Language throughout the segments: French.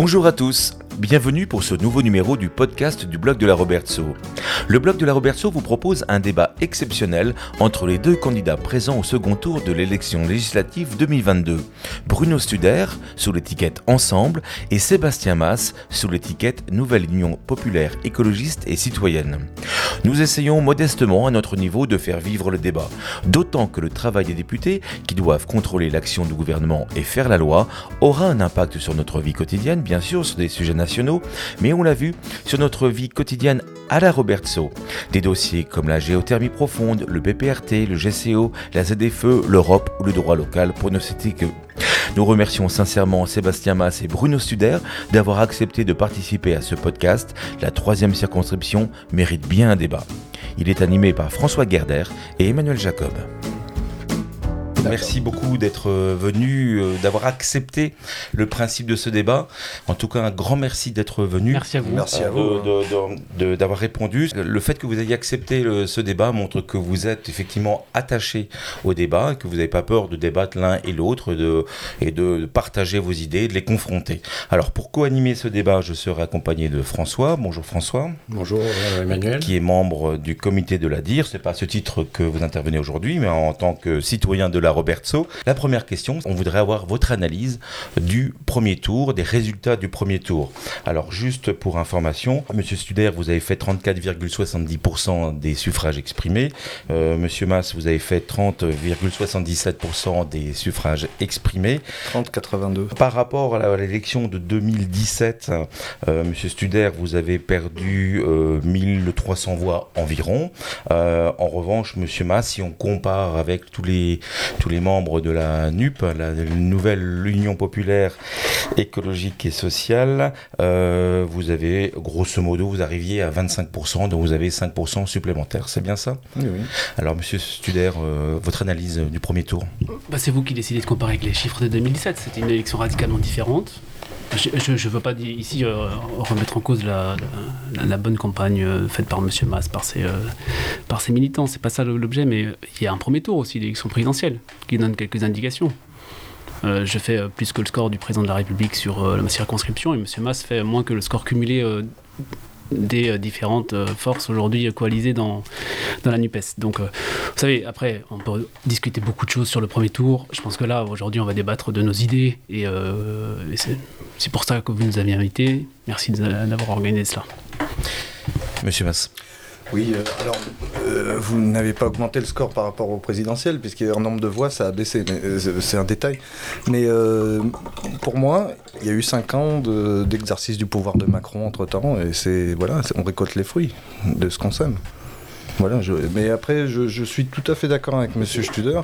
Bonjour à tous, bienvenue pour ce nouveau numéro du podcast du blog de la Robertso. Le blog de la Robertso vous propose un débat exceptionnel entre les deux candidats présents au second tour de l'élection législative 2022. Bruno Studer sous l'étiquette Ensemble et Sébastien Mass sous l'étiquette Nouvelle Union populaire écologiste et citoyenne. Nous essayons modestement à notre niveau de faire vivre le débat, d'autant que le travail des députés, qui doivent contrôler l'action du gouvernement et faire la loi, aura un impact sur notre vie quotidienne, bien sûr, sur des sujets nationaux, mais on l'a vu, sur notre vie quotidienne à la Robertso. Des dossiers comme la géothermie profonde, le PPRT, le GCO, la ZFE, l'Europe ou le droit local, pour ne citer que nous remercions sincèrement Sébastien Mass et Bruno Studer d'avoir accepté de participer à ce podcast. La troisième circonscription mérite bien un débat. Il est animé par François Gerder et Emmanuel Jacob. Merci beaucoup d'être euh, venu, euh, d'avoir accepté le principe de ce débat. En tout cas, un grand merci d'être venu. Merci à vous. Merci à vous. D'avoir répondu. Le fait que vous ayez accepté le, ce débat montre que vous êtes effectivement attaché au débat, que vous n'avez pas peur de débattre l'un et l'autre de, et de partager vos idées, de les confronter. Alors, pour co-animer ce débat, je serai accompagné de François. Bonjour François. Bonjour euh, Emmanuel. Qui est membre du comité de la DIR. C'est pas à ce titre que vous intervenez aujourd'hui, mais en tant que citoyen de la Robertso. La première question, on voudrait avoir votre analyse du premier tour, des résultats du premier tour. Alors juste pour information, Monsieur Studer, vous avez fait 34,70% des suffrages exprimés. Euh, Monsieur Mass, vous avez fait 30,77% des suffrages exprimés. 30,82. Par rapport à l'élection de 2017, euh, Monsieur Studer, vous avez perdu euh, 1300 voix environ. Euh, en revanche, Monsieur Mass, si on compare avec tous les tous les membres de la NUP, la nouvelle Union populaire écologique et sociale, euh, vous avez grosso modo, vous arriviez à 25%, donc vous avez 5% supplémentaires. C'est bien ça? Oui, oui. Alors, Monsieur Studer, euh, votre analyse du premier tour? Bah, C'est vous qui décidez de comparer avec les chiffres de 2017. C'était une élection radicalement différente. Je ne veux pas ici euh, remettre en cause la, la, la bonne campagne euh, faite par M. Mass, par ses, euh, par ses militants. C'est pas ça l'objet, mais il y a un premier tour aussi d'élection présidentielle qui donne quelques indications. Euh, je fais plus que le score du président de la République sur ma circonscription et M. Mass fait moins que le score cumulé des euh, différentes euh, forces aujourd'hui coalisées dans, dans la NUPES. Donc, euh, vous savez, après, on peut discuter beaucoup de choses sur le premier tour. Je pense que là, aujourd'hui, on va débattre de nos idées et, euh, c'est pour ça que vous nous avez invités. Merci d'avoir organisé cela. Monsieur Mass. Oui, euh, alors euh, vous n'avez pas augmenté le score par rapport au présidentiel, puisqu'en nombre de voix, ça a baissé, euh, c'est un détail. Mais pour moi, il y a eu cinq ans d'exercice de, du pouvoir de Macron entre-temps, et c'est voilà, on récolte les fruits de ce qu'on sème. Voilà, mais après, je, suis tout à fait d'accord avec Monsieur Studer.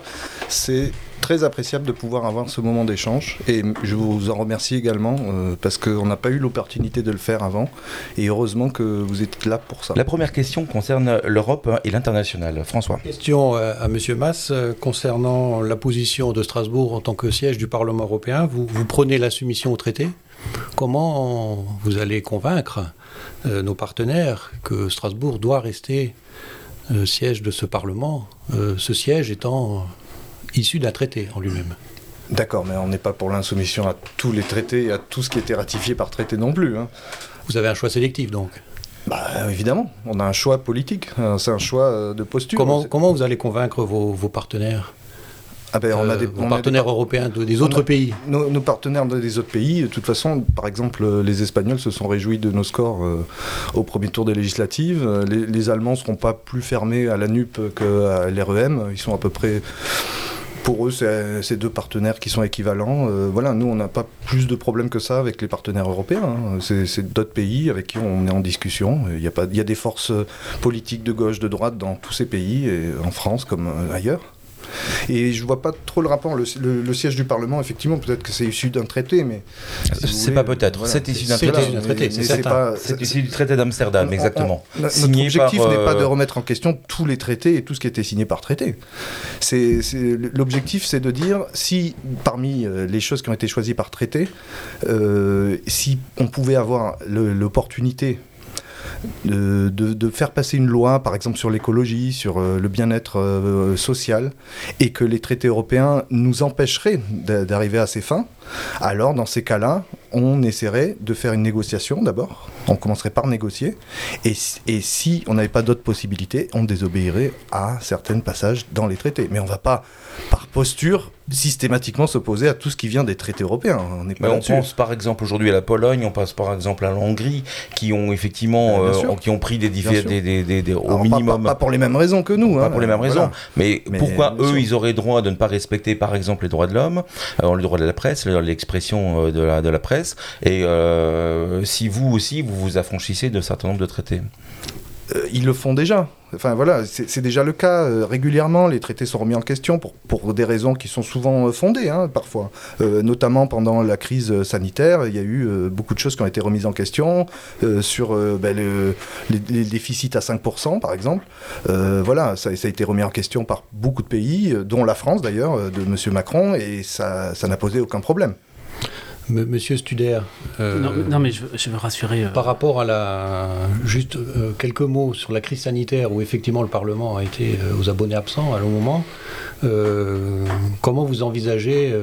C'est très appréciable de pouvoir avoir ce moment d'échange et je vous en remercie également euh, parce qu'on n'a pas eu l'opportunité de le faire avant et heureusement que vous êtes là pour ça. La première question concerne l'Europe et l'international. François. Question à Monsieur Mass euh, concernant la position de Strasbourg en tant que siège du Parlement européen. Vous, vous prenez la soumission au traité Comment vous allez convaincre euh, nos partenaires que Strasbourg doit rester euh, siège de ce Parlement, euh, ce siège étant issu d'un traité en lui-même. D'accord, mais on n'est pas pour l'insoumission à tous les traités à tout ce qui était ratifié par traité non plus. Hein. Vous avez un choix sélectif donc bah, évidemment, on a un choix politique, c'est un choix de posture. Comment, comment vous allez convaincre vos, vos partenaires ah ben, on a des, euh, on partenaires a des, européens de, des autres a, pays. Nos, nos, partenaires des autres pays, de toute façon, par exemple, les Espagnols se sont réjouis de nos scores euh, au premier tour des législatives. Les, les Allemands ne seront pas plus fermés à la NUP qu'à l'REM. Ils sont à peu près pour eux, c'est deux partenaires qui sont équivalents. Euh, voilà, nous, on n'a pas plus de problèmes que ça avec les partenaires européens. Hein. C'est d'autres pays avec qui on est en discussion. Il y, a pas, il y a des forces politiques de gauche, de droite dans tous ces pays, et en France comme ailleurs. Et je vois pas trop le rapport. Le, le, le siège du Parlement, effectivement, peut-être que c'est issu d'un traité, mais. Si c'est pas peut-être. Voilà, c'est issu d'un traité. c'est issu du traité d'Amsterdam, exactement. On, on, notre objectif euh... n'est pas de remettre en question tous les traités et tout ce qui a été signé par traité. L'objectif, c'est de dire si parmi euh, les choses qui ont été choisies par traité, euh, si on pouvait avoir l'opportunité de, faire passer une loi, par exemple sur l'écologie, sur euh, le bien-être euh, social, et que les traités européens nous empêcheraient d'arriver à ces fins, alors dans ces cas-là, on essaierait de faire une négociation d'abord. On commencerait par négocier. Et, et si on n'avait pas d'autres possibilités, on désobéirait à certains passages dans les traités. Mais on ne va pas, par posture, systématiquement s'opposer à tout ce qui vient des traités européens. On, pas on pense par exemple aujourd'hui à la Pologne, on passe par exemple à la Hongrie, qui ont effectivement euh, qui ont pris des, des, au minimum. Pas, pour les mêmes raisons que nous. Pas hein, pour les mêmes raisons. Mais, pourquoi eux, ils auraient droit de ne pas respecter par exemple les droits de l'homme, euh, le droit de la presse, l'expression euh, de, la, de la presse, et si vous aussi, vous vous affranchissez d'un certain nombre de traités Ils le font déjà. Enfin voilà, c'est déjà le cas. Euh, régulièrement, les traités sont remis en question pour, des raisons qui sont souvent euh, fondées, hein, parfois. Euh, notamment pendant la crise sanitaire, il y a eu beaucoup de choses qui ont été remises en question sur ben, les, déficits à 5%, par exemple. voilà, ça, ça, a été remis en question par beaucoup de pays, dont la France d'ailleurs, de M. Macron, et ça n'a posé aucun problème. Monsieur Studer. Euh, non, mais je veux, rassurer. Euh, par rapport à la. Juste euh, quelques mots sur la crise sanitaire où effectivement le Parlement a été aux abonnés absents à un moment. comment vous envisagez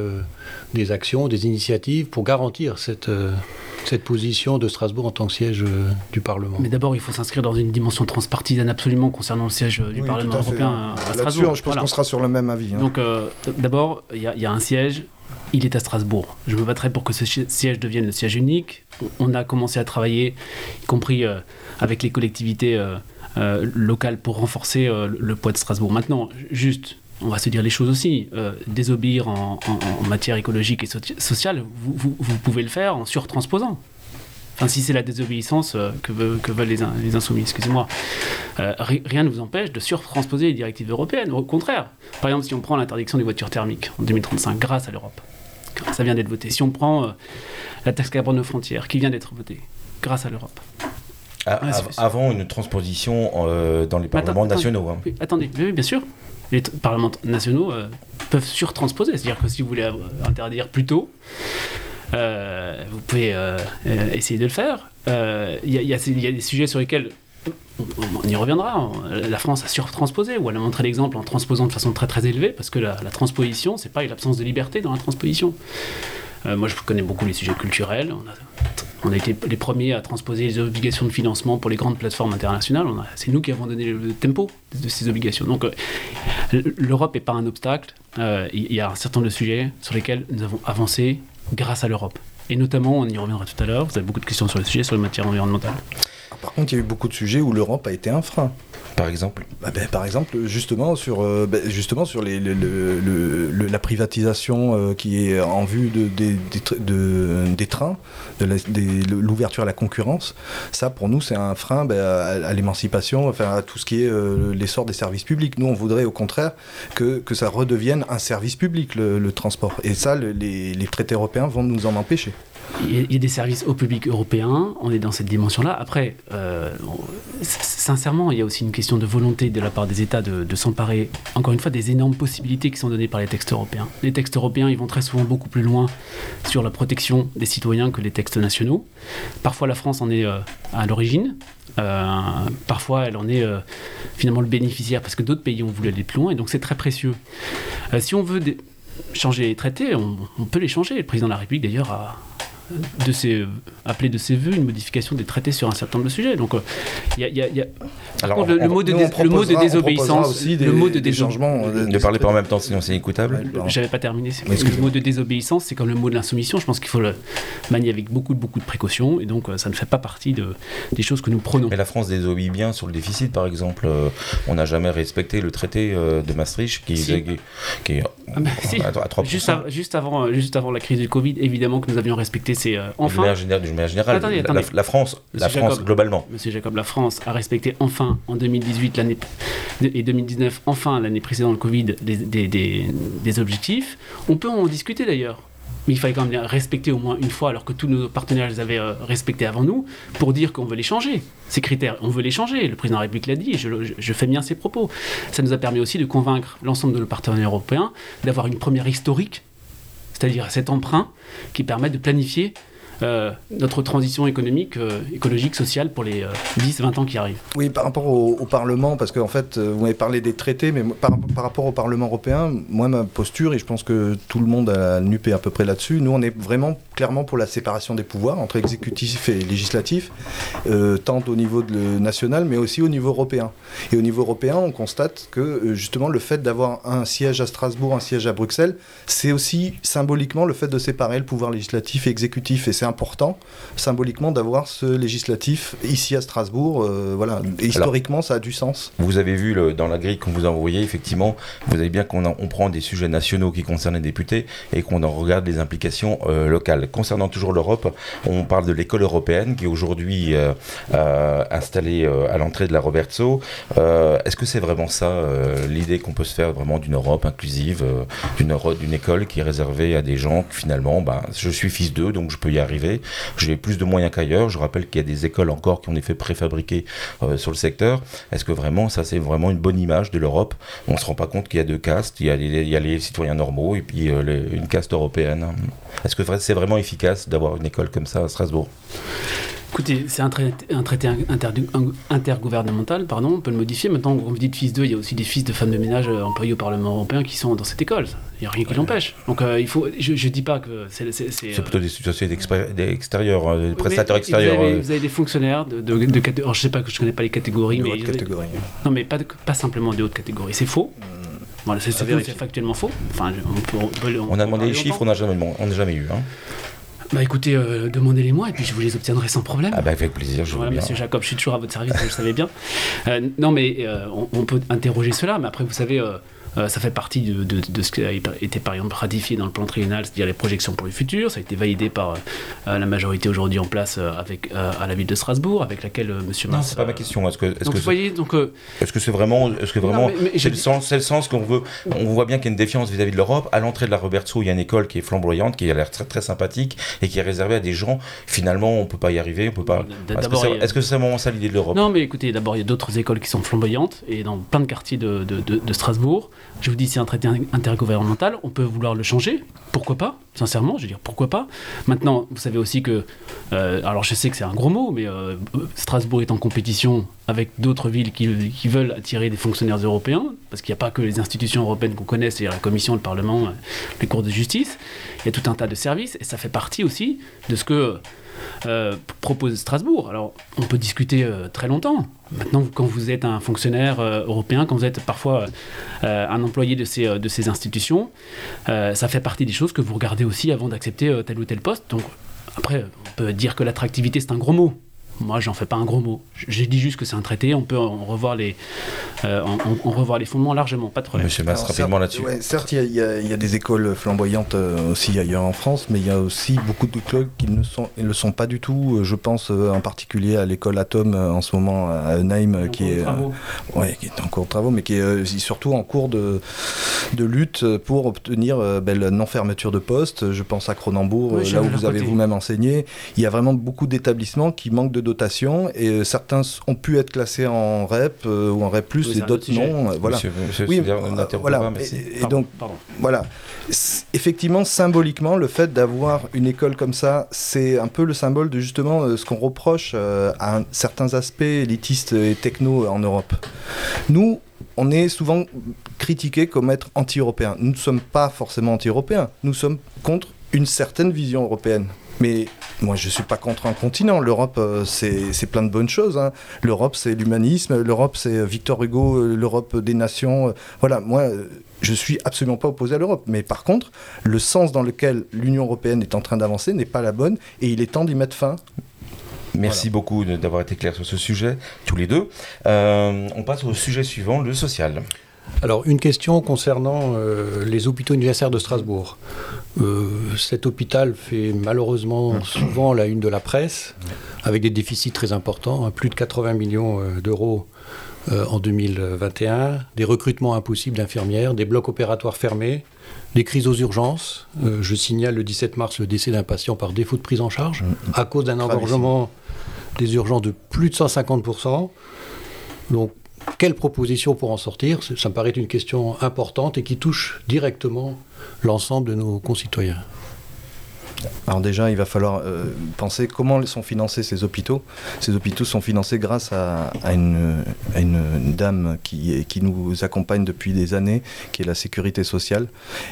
des actions, des initiatives pour garantir cette, cette position de Strasbourg en tant que siège du Parlement? Mais d'abord, il faut s'inscrire dans une dimension transpartisane absolument concernant le siège du Parlement européen à, Strasbourg. Je pense qu'on sera sur le même avis. Hein. Donc, d'abord, il y, a un siège il est à Strasbourg. Je me battrai pour que ce siège devienne le siège unique. On a commencé à travailler, y compris euh, avec les collectivités euh, euh, locales, pour renforcer le poids de Strasbourg. Maintenant, juste, on va se dire les choses aussi. désobéir en, matière écologique et sociale, vous, pouvez le faire en surtransposant. Enfin, si c'est la désobéissance que, veulent les, les insoumis, excusez-moi. rien ne vous empêche de surtransposer les directives européennes. Au contraire, par exemple, si on prend l'interdiction des voitures thermiques en 2035 grâce à l'Europe, ça vient d'être voté. Si on prend euh, la taxe carbone aux frontières, qui vient d'être votée grâce à l'Europe. Ah, avant une transposition euh, dans les parlements nationaux. Hein. attendez, oui, bien sûr. Les parlements nationaux euh, peuvent surtransposer. C'est-à-dire que si vous voulez interdire plus tôt, vous pouvez essayer de le faire. Il y, y, a des sujets sur lesquels on, y reviendra. La France a surtransposé, ou elle a montré l'exemple en transposant de façon très très élevée, parce que la, transposition, c'est pas une absence de liberté dans la transposition. Euh, moi, je connais beaucoup les sujets culturels. On a, été les premiers à transposer les obligations de financement pour les grandes plateformes internationales. C'est nous qui avons donné le tempo de ces obligations. Donc, euh, l'Europe n'est pas un obstacle. Euh, il y a un certain nombre de sujets sur lesquels nous avons avancé grâce à l'Europe. Et notamment, on y reviendra tout à l'heure, vous avez beaucoup de questions sur le sujet, sur les matières environnementales. Par contre, il y a eu beaucoup de sujets où l'Europe a été un frein. Par exemple? Bah, ben, Par exemple, justement sur, euh, ben, justement sur les, la privatisation euh, qui est en vue de, des trains, de l'ouverture à la concurrence. Ça, pour nous, c'est un frein ben, à, l'émancipation, enfin, à tout ce qui est euh, l'essor des services publics. Nous, on voudrait au contraire que, que ça redevienne un service public, le, transport. Et ça, les, les traités européens vont nous en empêcher. Il y, a des services au public européen, on est dans cette dimension-là. Après, euh, sincèrement, il y a aussi une question de volonté de la part des États de, s'emparer, encore une fois, des énormes possibilités qui sont données par les textes européens. Les textes européens, ils vont très souvent beaucoup plus loin sur la protection des citoyens que les textes nationaux. Parfois, la France en est euh, à l'origine. Euh, parfois, elle en est finalement le bénéficiaire parce que d'autres pays ont voulu aller plus loin et donc c'est très précieux. si on veut changer les traités, on, on, peut les changer. Le président de la République, d'ailleurs, a, de ses, appeler de ses voeux une modification des traités sur un certain nombre de sujets. Donc, il y a, Alors, le, mot de, le mot de désobéissance, aussi des, le mot de des changements. Euh, ne parlez pas en même temps, sinon c'est écoutable. J'avais pas terminé. Le mot de désobéissance, c'est comme le mot de l'insoumission. Je pense qu'il faut le manier avec beaucoup, beaucoup de précautions, et donc euh, ça ne fait pas partie de, des choses que nous prenons. Mais la France désobéit bien sur le déficit, par exemple. Euh, on n'a jamais respecté le traité de Maastricht qui, qui, est ah bah, à, 3%. Juste, juste, avant, juste avant la crise du Covid, évidemment que nous avions respecté euh, enfin. De manière générale, la, France, la France globalement. Monsieur Jacob, la France a respecté enfin en 2018 l'année et 2019 enfin l'année précédente le Covid des, des, objectifs. On peut en discuter d'ailleurs. Mais il fallait quand même respecter au moins une fois, alors que tous nos partenaires les avaient euh, respectés avant nous, pour dire qu'on veut les changer. Ces critères, on veut les changer. Le président de la République l'a dit, je, je, fais bien ses propos. Ça nous a permis aussi de convaincre l'ensemble de nos partenaires européens d'avoir une première historique c'est-à-dire cet emprunt qui permet de planifier notre transition économique, écologique, sociale pour les 10-20 ans qui arrivent. Oui, par rapport au, Parlement, parce qu'en fait, vous avez parlé des traités, mais par, rapport au Parlement européen, moi, ma posture, et je pense que tout le monde a nupé à peu près là-dessus, nous, on est vraiment clairement pour la séparation des pouvoirs entre exécutif et législatif, tant au niveau national, mais aussi au niveau européen. Et au niveau européen, on constate que justement le fait d'avoir un siège à Strasbourg, un siège à Bruxelles, c'est aussi symboliquement le fait de séparer le pouvoir législatif et exécutif. Et c'est important, symboliquement, d'avoir ce législatif ici à Strasbourg. Euh, voilà. historiquement, ça a du sens. Vous avez vu le, dans la grille qu'on vous a envoyée, effectivement, vous avez bien qu'on on prend des sujets nationaux qui concernent les députés et qu'on en regarde les implications euh, locales. Concernant toujours l'Europe, on parle de l'école européenne qui est aujourd'hui euh, installée à l'entrée de la Robertso. Est-ce que c'est vraiment ça l'idée qu'on peut se faire vraiment d'une Europe inclusive, d'une d'une école qui est réservée à des gens que finalement, bah, je suis fils d'eux, donc je peux y arriver. J'ai plus de moyens qu'ailleurs. Je rappelle qu'il y a des écoles encore qui ont des faits euh, sur le secteur. Est-ce que vraiment, ça c'est vraiment une bonne image de l'Europe? On se rend pas compte qu'il y a deux castes. Il y a les, il y a les citoyens normaux et puis euh, une caste européenne. Est-ce que c'est vraiment efficace d'avoir une école comme ça à Strasbourg? Écoutez, c'est un, traité intergouvernemental, pardon, on peut le modifier. Maintenant, quand vous dites fils d'eux, il y a aussi des fils de femmes de ménage euh, employés au Parlement européen qui sont dans cette école. Il n'y a rien qui l'empêche. Donc, euh, il faut, je ne dis pas que c'est. C'est plutôt des situations extérieurs, euh, des prestataires extérieurs. Vous avez, des fonctionnaires de, de, de, je ne sais pas, je connais pas les catégories. mais catégories. Non, mais pas, pas simplement des hautes catégories. C'est faux. Voilà, c'est factuellement faux. Enfin, on, a demandé les chiffres, on n'a jamais, jamais eu. Hein. Bah écoutez, euh, demandez-les-moi et puis je vous les obtiendrai sans problème. Ah bah avec plaisir, je Voilà, monsieur Jacob, je suis toujours à votre service, vous le savez bien. Euh, non mais euh, on, on, peut interroger cela, mais après vous savez, euh, ça fait partie de, de, ce qui a été par exemple ratifié dans le plan triennal, c'est-à-dire les projections pour le futur. Ça a été validé par euh, la majorité aujourd'hui en place euh, avec, à la ville de Strasbourg, avec laquelle Monsieur Non, c'est pas ma question. Est-ce que, est-ce donc, que vous voyez, donc. est-ce que c'est vraiment, est-ce que vraiment, c'est le sens, le sens qu'on veut. On voit bien qu'il y a une défiance vis-à-vis de l'Europe. À l'entrée de la Robertso, il y a une école qui est flamboyante, qui a l'air très très sympathique et qui est réservée à des gens. Finalement, on peut pas y arriver, on peut pas. Est-ce que c'est vraiment ça l'idée de l'Europe? Non, mais écoutez, d'abord il y a d'autres écoles qui sont flamboyantes et dans plein de quartiers de, de, de Strasbourg. Je vous dis, c'est un traité intergouvernemental, on peut vouloir le changer, pourquoi pas, sincèrement, je veux dire, pourquoi pas. Maintenant, vous savez aussi que, euh, alors je sais que c'est un gros mot, mais euh, Strasbourg est en compétition avec d'autres villes qui, veulent attirer des fonctionnaires européens, parce qu'il n'y a pas que les institutions européennes qu'on connaît, c'est-à-dire la Commission, le Parlement, les cours de justice, il y a tout un tas de services, et ça fait partie aussi de ce que euh, propose Strasbourg. Alors, on peut discuter euh, très longtemps. Maintenant, quand vous êtes un fonctionnaire euh, européen, quand vous êtes parfois un employé de ces, de ces institutions, ça fait partie des choses que vous regardez aussi avant d'accepter tel ou tel poste. Donc, après, on peut dire que l'attractivité, c'est un gros mot. Moi, j'en fais pas un gros mot. J'ai dit juste que c'est un traité, on peut en revoir les, euh, revoir les fondements largement, pas de problème. Monsieur Mass, rapidement là-dessus. certes, il y, y, a des écoles flamboyantes euh, aussi ailleurs en France, mais il y a aussi beaucoup d'écoles qui ne sont, le sont pas du tout. Je pense euh, en particulier à l'école Atom en ce moment à Eunheim, qui est, ouais, qui est en cours de travaux, mais qui est surtout en cours de, de lutte pour obtenir ben, la non-fermeture de poste. Je pense à Cronenbourg, là où vous avez vous-même enseigné. Il y a vraiment beaucoup d'établissements qui manquent de et euh, certains ont pu être classés en REP euh, ou en REP+, et d'autres non. Euh, voilà. oui, voilà. et, donc, voilà. Effectivement, symboliquement, le fait d'avoir une école comme ça, c'est un peu le symbole de justement ce qu'on reproche à certains aspects élitistes et techno en Europe. Nous, on est souvent critiqué comme être anti-européen. Nous ne sommes pas forcément anti-européens. Nous sommes contre une certaine vision européenne. Mais moi, je ne suis pas contre un continent. L'Europe, euh, c'est plein de bonnes choses. Hein. L'Europe, c'est l'humanisme. L'Europe, c'est euh, Victor Hugo, euh, l'Europe des nations. Voilà, moi, je suis absolument pas opposé à l'Europe. Mais par contre, le sens dans lequel l'Union européenne est en train d'avancer n'est pas la bonne et il est temps d'y mettre fin. Merci beaucoup d'avoir été clair sur ce sujet, tous les deux. on passe au sujet suivant, le social. Alors, une question concernant euh, les hôpitaux universitaires de Strasbourg. Euh, cet hôpital fait malheureusement souvent la une de la presse, avec des déficits très importants, hein, plus de 80 millions euh, d'euros en 2021, des recrutements impossibles d'infirmières, des blocs opératoires fermés, des crises aux urgences. je signale le 17 mars le décès d'un patient par défaut de prise en charge, à cause d'un engorgement des urgences de plus de 150%. Donc, quelle proposition pour en sortir Ça me paraît une question importante et qui touche directement l'ensemble de nos concitoyens. Alors déjà, il va falloir euh, penser comment sont financés ces hôpitaux. Ces hôpitaux sont financés grâce à, une, dame qui, nous accompagne depuis des années, qui est la sécurité sociale.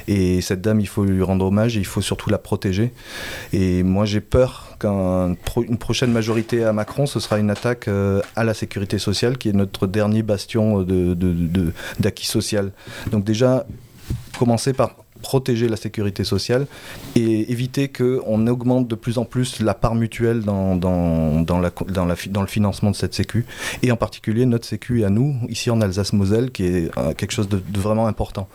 Et cette dame, il faut lui rendre hommage et il faut surtout la protéger. Et moi, j'ai peur qu'une prochaine majorité à Macron, ce sera une attaque euh, à la sécurité sociale, qui est notre dernier bastion d'acquis social. Donc déjà, commencer par protéger la sécurité sociale et éviter qu'on augmente de plus en plus la part mutuelle dans, dans, dans, la, dans, la, dans le financement de cette sécu, et en particulier notre sécu à nous, ici en Alsace-Moselle, qui est euh, quelque chose de, vraiment important.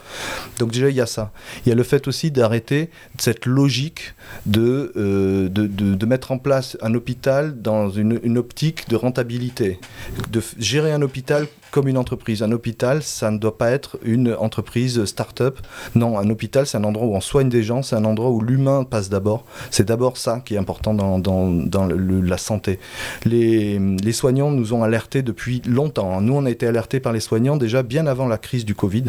Donc déjà, il y a ça. Il y a le fait aussi d'arrêter cette logique de, euh, de, de, mettre en place un hôpital dans une, une optique de rentabilité, de gérer un hôpital comme une entreprise. Un hôpital, ça ne doit pas être une entreprise start-up. Non, un hôpital, c'est un endroit où on soigne des gens, c'est un endroit où l'humain passe d'abord. C'est d'abord ça qui est important dans, dans, dans la santé. Les, les, soignants nous ont alertés depuis longtemps. Nous, on a été alertés par les soignants déjà bien avant la crise du Covid,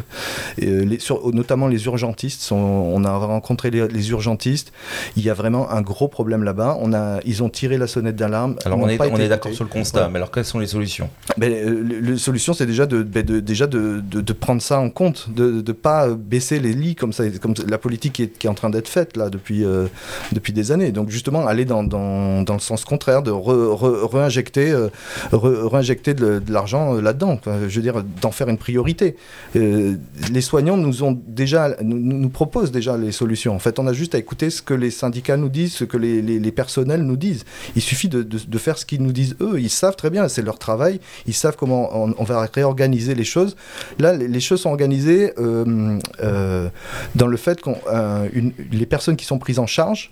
et euh, les, sur, notamment les urgentistes. Sont, on a rencontré les, urgentistes. Il y a vraiment un gros problème là-bas. On a, ils ont tiré la sonnette d'alarme. Alors, on est, on est d'accord sur le constat, mais alors quelles sont les solutions? Ben, euh, Les solutions, c'est déjà, de, ben, de, déjà de, de, prendre ça en compte, de ne pas baisser les lits comme, ça, comme la politique qui est, en train d'être faite là depuis, euh, depuis des années. Donc justement, aller dans, dans, dans le sens contraire, de réinjecter euh, réinjecter de, l'argent euh, là-dedans. je veux dire, d'en faire une priorité. les soignants nous, ont déjà, nous, nous, proposent déjà les solutions. En fait, on a juste à écouter ce que les syndicats nous disent, ce que les, personnels nous disent. Il suffit de, de, faire ce qu'ils nous disent eux. Ils savent très bien, c'est leur travail. Ils savent comment on, va réorganiser les choses. Là, les, choses sont organisées euh, le fait que euh, les personnes qui sont prises en charge,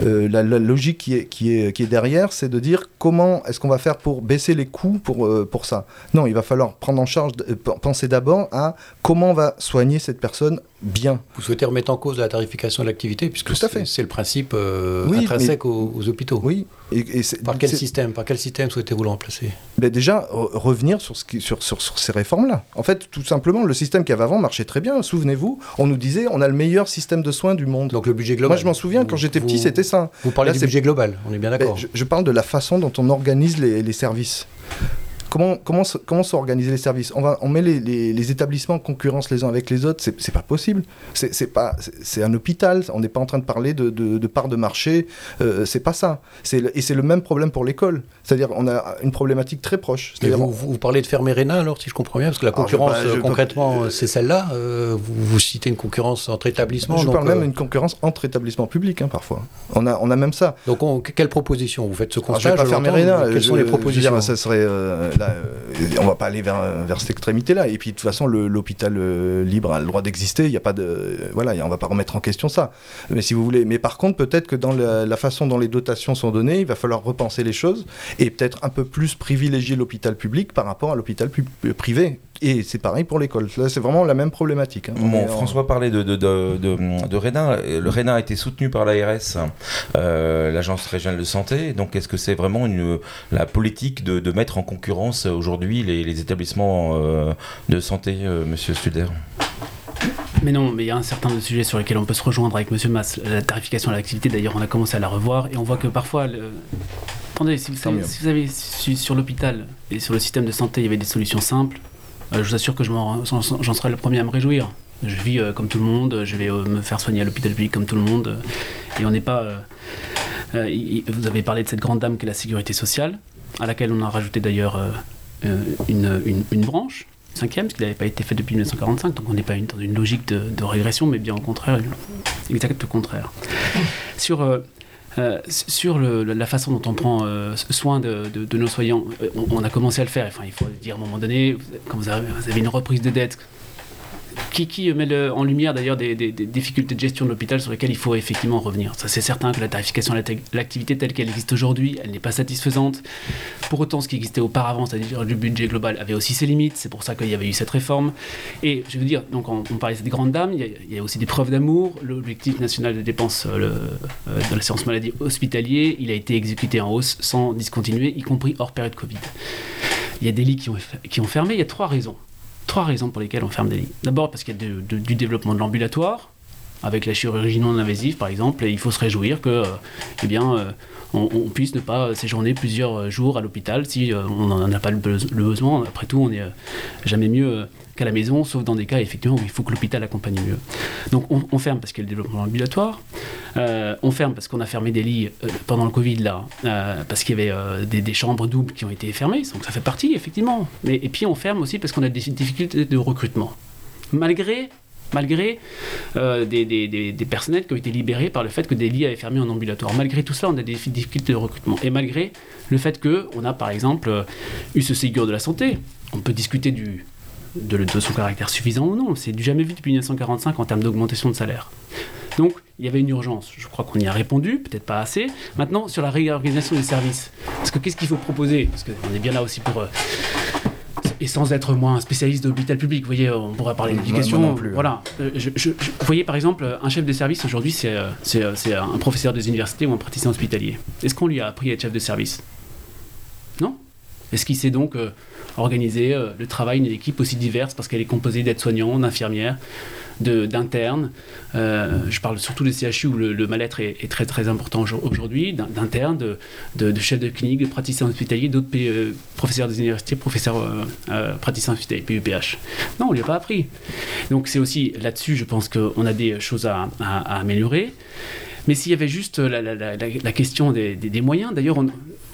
la, logique qui est, qui est, qui est derrière, c'est de dire comment est-ce qu'on va faire pour baisser les coûts pour, pour ça. Non, il va falloir prendre en charge, penser d'abord à comment on va soigner cette personne bien. Vous souhaitez remettre en cause la tarification de l'activité, puisque c'est le principe intrinsèque aux, hôpitaux. Oui. Et, par quel système Par quel système souhaitez-vous le remplacer? Ben Déjà, revenir sur, ce qui, sur, sur, sur ces réformes-là. En fait, tout simplement, le système qui avait avant marchait très bien. Souvenez-vous, on nous disait on a le meilleur système de soins du monde. Donc le budget global. Moi, je m'en souviens, quand j'étais petit, c'était ça. Vous parlez du budget global, on est bien ben, d'accord. Je, parle de la façon dont on organise les, les services comment, comment, comment sont organisés les services on, va, on met les, les, établissements en concurrence les uns avec les autres, c'est pas possible. C'est un hôpital, on n'est pas en train de parler de, de, part de marché, euh, c'est pas ça. Et c'est le même problème pour l'école. C'est-à-dire on a une problématique très proche. Vous, vous, parlez de fermer Réna alors, si je comprends bien, parce que la concurrence, concrètement, c'est celle-là. Euh, vous, vous, citez une concurrence entre établissements. Je parle même d'une concurrence entre établissements publics, hein, parfois. On a, on a même ça. Donc, quelle proposition? Vous faites ce constat Je ne vais pas fermer Réna. Quelles sont les propositions? Ça serait euh, euh, on va pas aller vers, cette extrémité-là. Et puis de toute façon, l'hôpital euh, libre a le droit d'exister. Il y a pas de, voilà, on va pas remettre en question ça. Mais si vous voulez, mais par contre, peut-être que dans la, façon dont les dotations sont données, il va falloir repenser les choses et peut-être un peu plus privilégier l'hôpital public par rapport à l'hôpital privé et c'est pareil pour l'école. Là, c'est vraiment la même problématique. Hein. Bon, François parlait de, de, de, de, RENA. Le RENA a été soutenu par l'ARS, euh, l'Agence régionale de santé. Donc, est-ce que c'est vraiment une, la politique de, mettre en concurrence aujourd'hui les, établissements euh, de santé, euh, monsieur Studer? Mais non, mais il y a un certain nombre de sujets sur lesquels on peut se rejoindre avec Monsieur Mass. La tarification à l'activité, d'ailleurs, on a commencé à la revoir et on voit que parfois. Attendez, si vous, savez, si vous avez sur l'hôpital et sur le système de santé, il y avait des solutions simples, euh, je vous assure que j'en serai le premier à me réjouir. Je vis euh, comme tout le monde, je vais euh, me faire soigner à l'hôpital public comme tout le monde. et on n'est pas. vous avez parlé de cette grande dame qui est la sécurité sociale, à laquelle on a rajouté d'ailleurs une, une, branche, cinquième, ce qui n'avait pas été fait depuis 1945, donc on n'est pas dans une logique de, régression, mais bien au contraire, exact au contraire. Sur euh, sur la façon dont on prend euh, soin de, nos soignants, euh, on, a commencé à le faire. Enfin, il faut dire à un moment donné, quand vous avez une reprise de dette, qui, met en lumière d'ailleurs des, difficultés de gestion de l'hôpital sur lesquelles il faut effectivement revenir. Ça, c'est certain que la tarification de l'activité telle qu'elle existe aujourd'hui, elle n'est pas satisfaisante. Pour autant, ce qui existait auparavant, c'est-à-dire du budget global, avait aussi ses limites. C'est pour ça qu'il y avait eu cette réforme. Et je veux dire, donc on, parlait des grandes dames, il y, a, aussi des preuves d'amour. L'objectif national de dépenses euh, euh, de l'assurance maladie hospitalier, il a été exécuté en hausse sans discontinuer, y compris hors période Covid. Il y a des lits qui ont, qui ont fermé. Il y a trois raisons trois raisons pour lesquelles on ferme des lits. D'abord parce qu'il y a du développement de l'ambulatoire. avec la chirurgie non invasive par exemple, et il faut se réjouir que, euh, eh bien, euh, on, puisse ne pas séjourner plusieurs jours à l'hôpital si euh, on n'en a pas le, be- le besoin. Après tout, on n'est jamais mieux qu'à la maison, sauf dans des cas effectivement où il faut que l'hôpital accompagne mieux. Donc on, ferme parce qu'il y a le développement ambulatoire, Euh, on ferme parce qu'on a fermé des lits euh, pendant le Covid là, euh, parce qu'il y avait des, chambres doubles qui ont été fermées, donc ça fait partie effectivement. Mais, et puis on ferme aussi parce qu'on a des difficultés de recrutement. Malgré malgré des, des- des- des personnels qui ont été libérés par le fait que des lits avaient fermé en ambulatoire. Malgré tout ça, on a des difficultés de recrutement. Et malgré le fait qu'on a, par exemple, eu ce Ségur de la santé, on peut discuter du, de, de son caractère suffisant ou non. C'est du jamais vu depuis 1945 en termes d'augmentation de salaire. Donc, il y avait une urgence. Je crois qu'on y a répondu, peut-être pas assez. Maintenant, sur la réorganisation des services. Parce que qu'est-ce qu'il faut proposer? Parce qu'on est bien là aussi pour... euh, et sans être moi un spécialiste de l'hôpital public, vous voyez, on pourrait parler d'éducation. plus. Voilà. Euh, je- je- vous voyez, par exemple, un chef de service aujourd'hui, c'est euh, c'est, c'est un professeur des universités ou un praticien hospitalier. Est-ce qu'on lui a appris à être chef de service? Non? Est-ce qu'il sait donc euh, organiser euh, le travail d'une équipe aussi diverse parce qu'elle est composée d'aides-soignants, d'infirmières, d'internes Euh, Je parle surtout des CHU où le, mal-être est, très très important aujourd- aujourd'hui, d'in- d'internes, de, de, chefs de clinique, de praticiens hospitaliers, d'autres euh, professeurs des universités, professeurs euh, praticiens hospitaliers, PUPH. Non, on ne lui a pas appris. Donc c'est aussi là-dessus, je pense qu'on a des choses à, améliorer. Mais s'il y avait juste la, question des, moyens, d'ailleurs,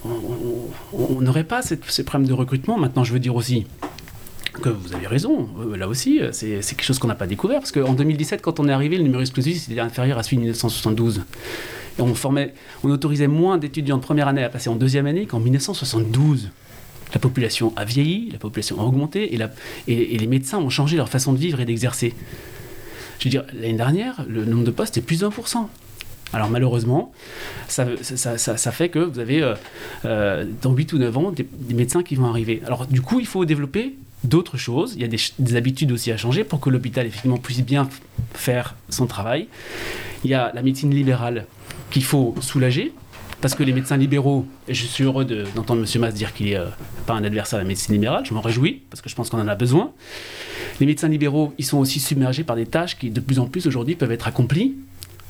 on n'aurait pas ces problèmes de recrutement. Maintenant, je veux dire aussi que vous avez raison, euh, là aussi, euh, c'est quelque chose qu'on n'a pas découvert, parce qu'en 2017, quand on est arrivé, le numerus clausus était inférieur à celui de 1972. Et on, formait, on autorisait moins d'étudiants de première année à passer en deuxième année qu'en 1972. La population a vieilli, la population a augmenté, et les médecins ont changé leur façon de vivre et d'exercer. Je veux dire, l'année dernière, le nombre de postes est plus de 1%. Alors malheureusement, ça, fait que vous avez euh, euh, dans 8 ou 9 ans des, médecins qui vont arriver. Alors du coup, il faut développer d'autres choses. Il y a des, habitudes aussi à changer pour que l'hôpital effectivement puisse bien faire son travail. Il y a la médecine libérale qu'il faut soulager. Parce que les médecins libéraux, je suis heureux de- d'entendre M. Mas dire qu'il n'est pas un adversaire à la médecine libérale, je m'en réjouis, parce que je pense qu'on en a besoin. Les médecins libéraux, ils sont aussi submergés par des tâches qui, de plus en plus aujourd'hui, peuvent être accomplies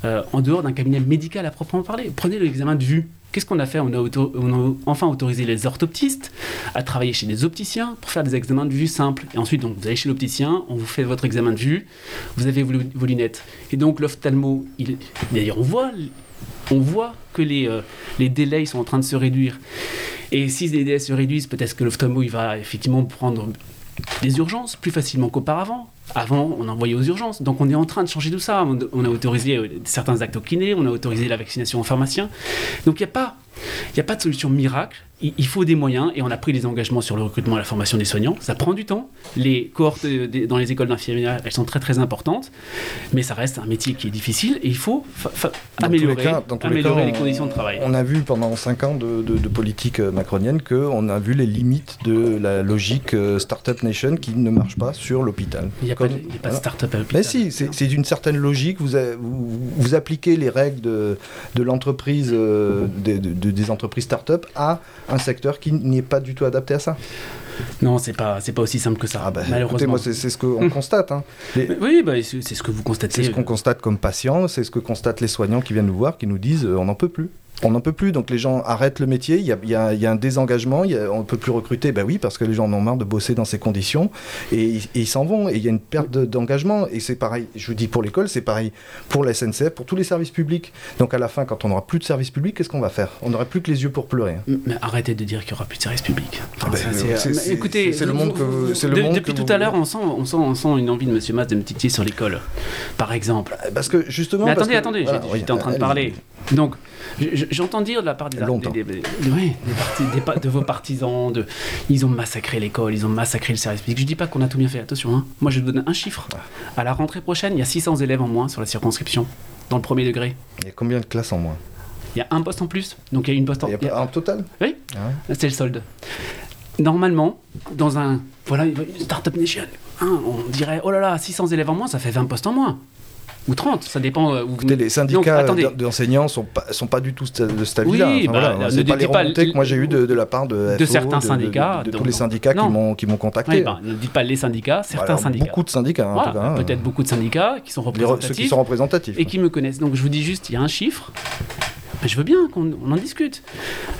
euh, en dehors d'un cabinet médical à proprement parler. Prenez l'examen de vue. Qu'est-ce qu'on a fait on a, enfin autorisé les orthoptistes à travailler chez des opticiens pour faire des examens de vue simples. Et ensuite, donc, vous allez chez l'opticien, on vous fait votre examen de vue, vous avez vos, lunettes. Et donc, l'ophtalmo, on voit, on voit que les, euh, les délais sont en train de se réduire. Et si les délais se réduisent, peut-être que l'ophtalmo, il va effectivement prendre des urgences plus facilement qu'auparavant. Avant, on envoyait aux urgences. Donc, on est en train de changer tout ça. On, a autorisé euh, certains actes au kiné, on a autorisé la vaccination aux pharmaciens. Donc, il n'y a pas. Il n'y a pas de solution miracle, il faut des moyens et on a pris des engagements sur le recrutement et la formation des soignants. Ça prend du temps. Les cohortes euh, dans les écoles d'infirmières, elles sont très très importantes, mais ça reste un métier qui est difficile et il faut Dans les améliorer, cas- dans tous les conditions de travail. On a vu pendant 5 ans de, de- de politique euh, macronienne qu'on a vu les limites de la logique euh, Startup Nation qui ne marche pas sur l'hôpital. Il n'y a, pas de- Comme- il y a pas de voilà. start-up à l'hôpital. Mais si, c'est d'une certaine logique. Vous, a- vous, vous appliquez les règles de, l'entreprise, des- de- de- des entreprises start-up à un secteur qui n'est pas du tout adapté à ça. Non, c'est pas, c'est pas aussi simple que ça, Ah bah, malheureusement. c'est ce qu'on constate. hein. Les- Oui, bah, c'est c'est ce que vous constatez. C'est ce qu'on constate comme patient, c'est ce que constatent les soignants qui viennent nous voir, qui nous disent euh, on n'en peut plus. On n'en peut plus, donc les gens arrêtent le métier, il y a, il y a- y a un désengagement, il y a- on ne peut plus recruter, ben oui, parce que les gens en ont marre de bosser dans ces conditions, et, ils- et ils s'en vont, et il y a une perte de- d'engagement, et c'est pareil, je vous dis pour l'école, c'est pareil pour la SNCF, pour tous les services publics. Donc à la fin, quand on n'aura plus de services publics, qu'est-ce qu'on va faire? On n'aura plus que les yeux pour pleurer. hein. Mais arrêtez de dire qu'il n'y aura plus de service public. Enfin, Ah ben, euh, c'est- c'est- mais c'est- écoutez, c'est le monde que vous- vous- c'est le de- monde depuis que tout vous à l'heure, on sent, on, sent, on sent une envie de Monsieur Mas de me titiller sur l'école, par exemple. Parce que justement... Mais parce attendez, que- attendez, voilà, j'ai- oui, j'étais en train de parler. Donc, j'entends dire de la part des, Longtemps. des- des- des- oui, des partis- des pa- de vos partisans, de, ils ont massacré l'école, ils ont massacré le service public. Je dis pas qu'on a tout bien fait, attention. hein. Moi, je vous donne un chiffre. À la rentrée prochaine, il y a 600 élèves en moins sur la circonscription, dans le premier degré. Il y a combien de classes en moins? Il y a un poste en plus, donc il y a une poste en Il y a il y a- pas- En total? Oui, Ah ouais. c'est le solde. Normalement, dans un voilà une startup nation, hein, on dirait oh là là, 600 élèves en moins, ça fait 20 postes en moins. Ou 30, ça dépend. euh, où vous- Écoutez, les syndicats d'enseignants sont pas, sont pas du tout de cet avis-là. Oui, Enfin, bah, voilà, ne c'est pas les dites pas- remontées que moi j'ai eues de, de la part de, de FO, certains syndicats, de, tous les syndicats non. qui m'ont contacté. Oui, ben, ne dites pas les syndicats, certains syndicats. Beaucoup de syndicats, en Voilà, tout cas. hein. Peut-être beaucoup de syndicats qui sont ceux représentatifs qui sont représentatifs. et qui me connaissent. Donc je vous dis juste, il y a un chiffre. Je veux bien qu'on on en discute.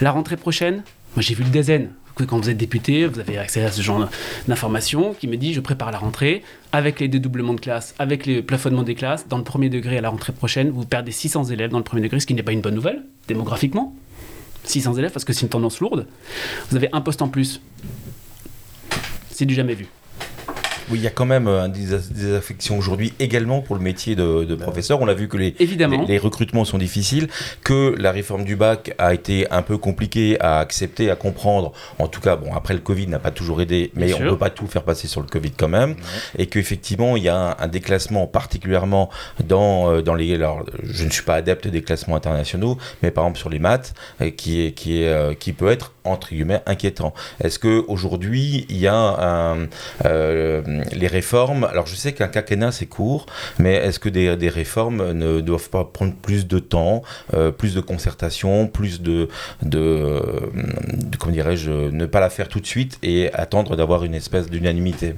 La rentrée prochaine, moi j'ai vu le DESEN. Quand vous êtes député, vous avez accès à ce genre d'informations qui me dit je prépare la rentrée avec les dédoublements de classe, avec les plafonnements des classes. Dans le premier degré à la rentrée prochaine, vous perdez 600 élèves dans le premier degré, ce qui n'est pas une bonne nouvelle démographiquement. 600 élèves parce que c'est une tendance lourde. Vous avez un poste en plus. C'est du jamais vu. Oui, il y a quand même euh, des, des affections aujourd'hui également pour le métier de, de professeur. On a vu que les, Évidemment. les, les recrutements sont difficiles, que la réforme du bac a été un peu compliquée à accepter, à comprendre. En tout cas, bon, après le Covid n'a pas toujours aidé, mais Bien on ne peut pas tout faire passer sur le Covid quand même. Et qu'effectivement, il y a un, un déclassement particulièrement dans, euh, dans les... Alors, je ne suis pas adepte des classements internationaux, mais par exemple sur les maths, euh, qui, est, qui, est, euh, qui peut être, entre guillemets, inquiétant. Est-ce qu'aujourd'hui, il y a euh, les réformes... Alors, je sais qu'un quinquennat, c'est court, mais est-ce que des, réformes ne doivent pas prendre plus de temps, euh, plus de concertation, plus de, de, euh, de- comment dirais-je, ne pas la faire tout de suite et attendre d'avoir une espèce d'unanimité?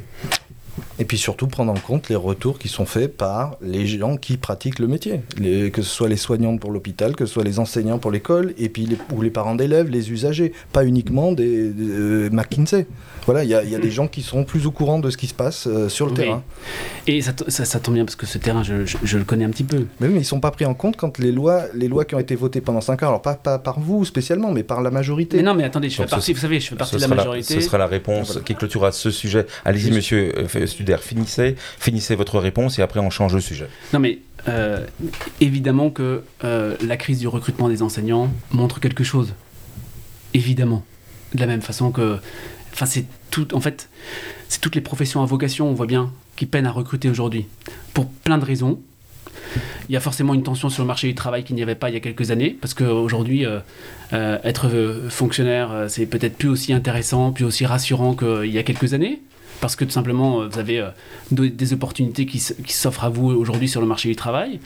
Et puis surtout prendre en compte les retours qui sont faits par les gens qui pratiquent le métier. Les- que ce soit les soignantes pour l'hôpital, que ce soit les enseignants pour l'école, et puis les, ou les parents d'élèves, les usagers. Pas uniquement des, des, euh, McKinsey. Voilà, il y, a- il y a des gens qui sont plus au courant de ce qui se passe euh, sur le Oui. terrain. Et ça, ça, ça tombe bien parce que ce terrain, je, je- je le connais un petit peu. Mais oui, mais ils sont pas pris en compte quand les lois, les lois qui ont été votées pendant 5 ans, alors pas, pas par vous spécialement, mais par la majorité. Mais non, mais attendez, je fais Donc, ce partie, vous savez, je fais partie de la majorité. ce sera la réponse Voilà. qui clôturera ce sujet. Allez-y, monsieur euh, Finissez, finissez votre réponse et après on change de sujet. Non, mais euh, évidemment que euh, la crise du recrutement des enseignants montre quelque chose. Évidemment. De la même façon que. Enfin, c'est tout. En fait, c'est toutes les professions à vocation, on voit bien, qui peinent à recruter aujourd'hui. Pour plein de raisons. Il y a forcément une tension sur le marché du travail qu'il n'y avait pas il y a quelques années, parce qu'aujourd'hui, euh, être fonctionnaire, c'est peut-être plus aussi intéressant, plus aussi rassurant qu'il y a quelques années, parce que tout simplement, euh, vous avez euh, de- des opportunités qui, s'offrent à vous aujourd'hui sur le marché du travail.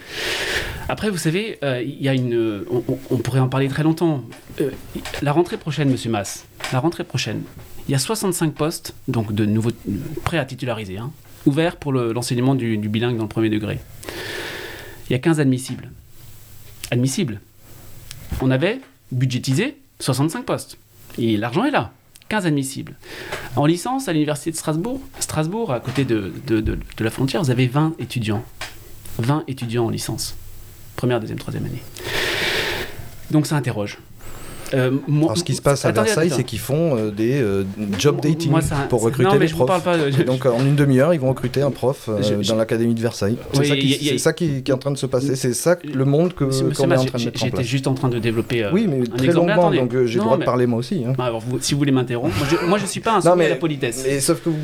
Après, vous savez, euh, il y a une, on, pourrait en parler très longtemps. La rentrée prochaine, Monsieur Mass, la rentrée prochaine, il y a 65 postes, donc de nouveaux prêts à titulariser, hein, ouverts pour le- l'enseignement du, du bilingue dans le premier degré. Il y a 15 admissibles. Admissibles. On avait budgétisé 65 postes. Et l'argent est là. 15 admissibles. En licence, à l'université de Strasbourg, Strasbourg, à côté de, de- la frontière, vous avez 20 étudiants. 20 étudiants en licence. Première, deuxième, troisième année. Donc ça interroge. Euh, moi- Alors, ce qui se passe à Attendez, Versailles, c'est qu'ils font euh, des euh, job dating Moi, ça- pour recruter non, mais je vous profs. parle pas de- Et donc en une demi-heure, ils vont recruter un prof Je- je- dans l'académie de Versailles. C'est Oui, ça, qui, a- ça est en train de se passer. C'est ça le monde que qu'on est en train de mettre en j'étais juste en train de développer Oui, mais un très exemple. Longuement, attendez. donc j'ai le droit mais- de parler moi aussi. hein. Ah, alors, vous- si vous voulez m'interrompre, moi je, je suis pas un à la politesse. Mais sauf que vous,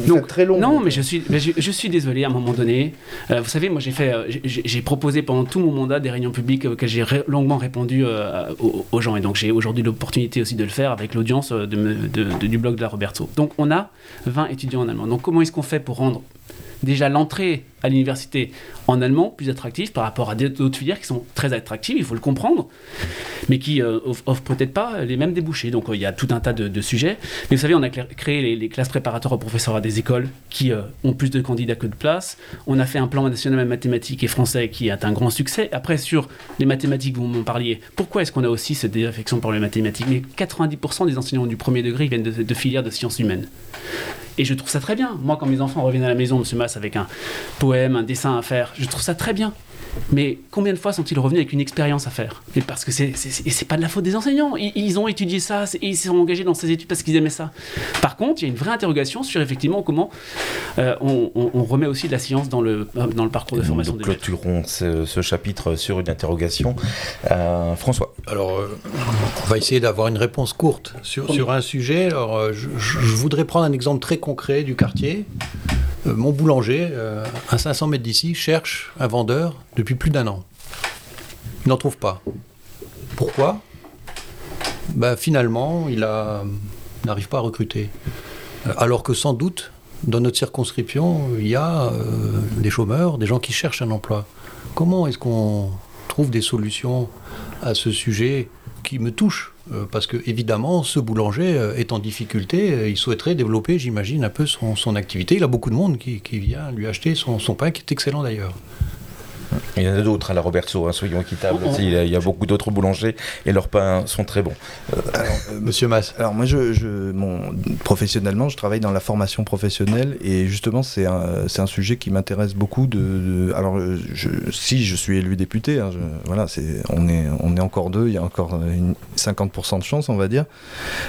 vous Donc, faites très long. Non, mais je suis, je, je suis désolé à un moment donné. Euh, vous savez, moi j'ai fait, euh, j'ai- proposé pendant tout mon mandat des réunions publiques auxquelles j'ai ré- longuement répondu euh, aux, aux gens, et donc j'ai aujourd'hui l'opportunité aussi de le faire avec l'audience euh, de me- de- de- du blog de la Roberto. Donc on a 20 étudiants en allemand. Donc comment est-ce qu'on fait pour rendre déjà l'entrée à l'université en allemand plus attractive par rapport à d'autres filières qui sont très attractives, il faut le comprendre, mais qui euh, off- offrent peut-être pas les mêmes débouchés. Donc euh, il y a tout un tas de, de sujets. Mais vous savez, on a créé les, classes préparatoires aux professeurs à des écoles qui euh, ont plus de candidats que de places. On a fait un plan national mathématiques et français qui est un grand succès. Après, sur les mathématiques, vous m'en parliez. Pourquoi est-ce qu'on a aussi cette désaffection pour les mathématiques? Mais 90% des enseignants du premier degré viennent de, de filières de sciences humaines. Et je trouve ça très bien. Moi, quand mes enfants reviennent à la maison, Monsieur Mass, avec un poème, un dessin à faire, je trouve ça très bien. Mais combien de fois sont-ils revenus avec une expérience à faire Et parce que c'est pas de la faute des enseignants. Ils, ils ont étudié ça et ils se sont engagés dans ces études parce qu'ils aimaient ça. Par contre, il y a une vraie interrogation sur effectivement comment euh, on, on- on remet aussi de la science dans le, euh, dans le parcours de Nous formation des maîtres. clôturons ce, ce chapitre sur une interrogation. Euh, François. Alors, euh, on va essayer d'avoir une réponse courte sur, sur un sujet. Alors, euh, je voudrais prendre un exemple très concret du quartier. Euh, mon boulanger, euh, à 500 mètres d'ici, cherche un vendeur depuis plus d'un an. Il n'en trouve pas. Pourquoi? Bah, Finalement, il n'arrive pas à recruter. Euh, Alors que sans doute, dans notre circonscription, il y a des chômeurs, des gens qui cherchent un emploi. Comment est-ce qu'on trouve des solutions à ce sujet? Qui me touche euh, parce que évidemment, ce boulanger euh, est en difficulté, euh, il souhaiterait développer, j'imagine, un peu son, activité. Il a beaucoup de monde qui, vient lui acheter son pain, qui est excellent d'ailleurs. Il y en a d'autres à la Roberto, hein, soyons équitables. Il, y a, beaucoup d'autres boulangers et leurs pains sont très bons. Euh, euh, Monsieur Mass. Alors moi, je, professionnellement, je travaille dans la formation professionnelle et justement, c'est un, un, sujet qui m'intéresse beaucoup. De, alors, je, si je suis élu député, hein, voilà, c'est, on, est, on est encore deux, il y a encore une 50% de chance, on va dire.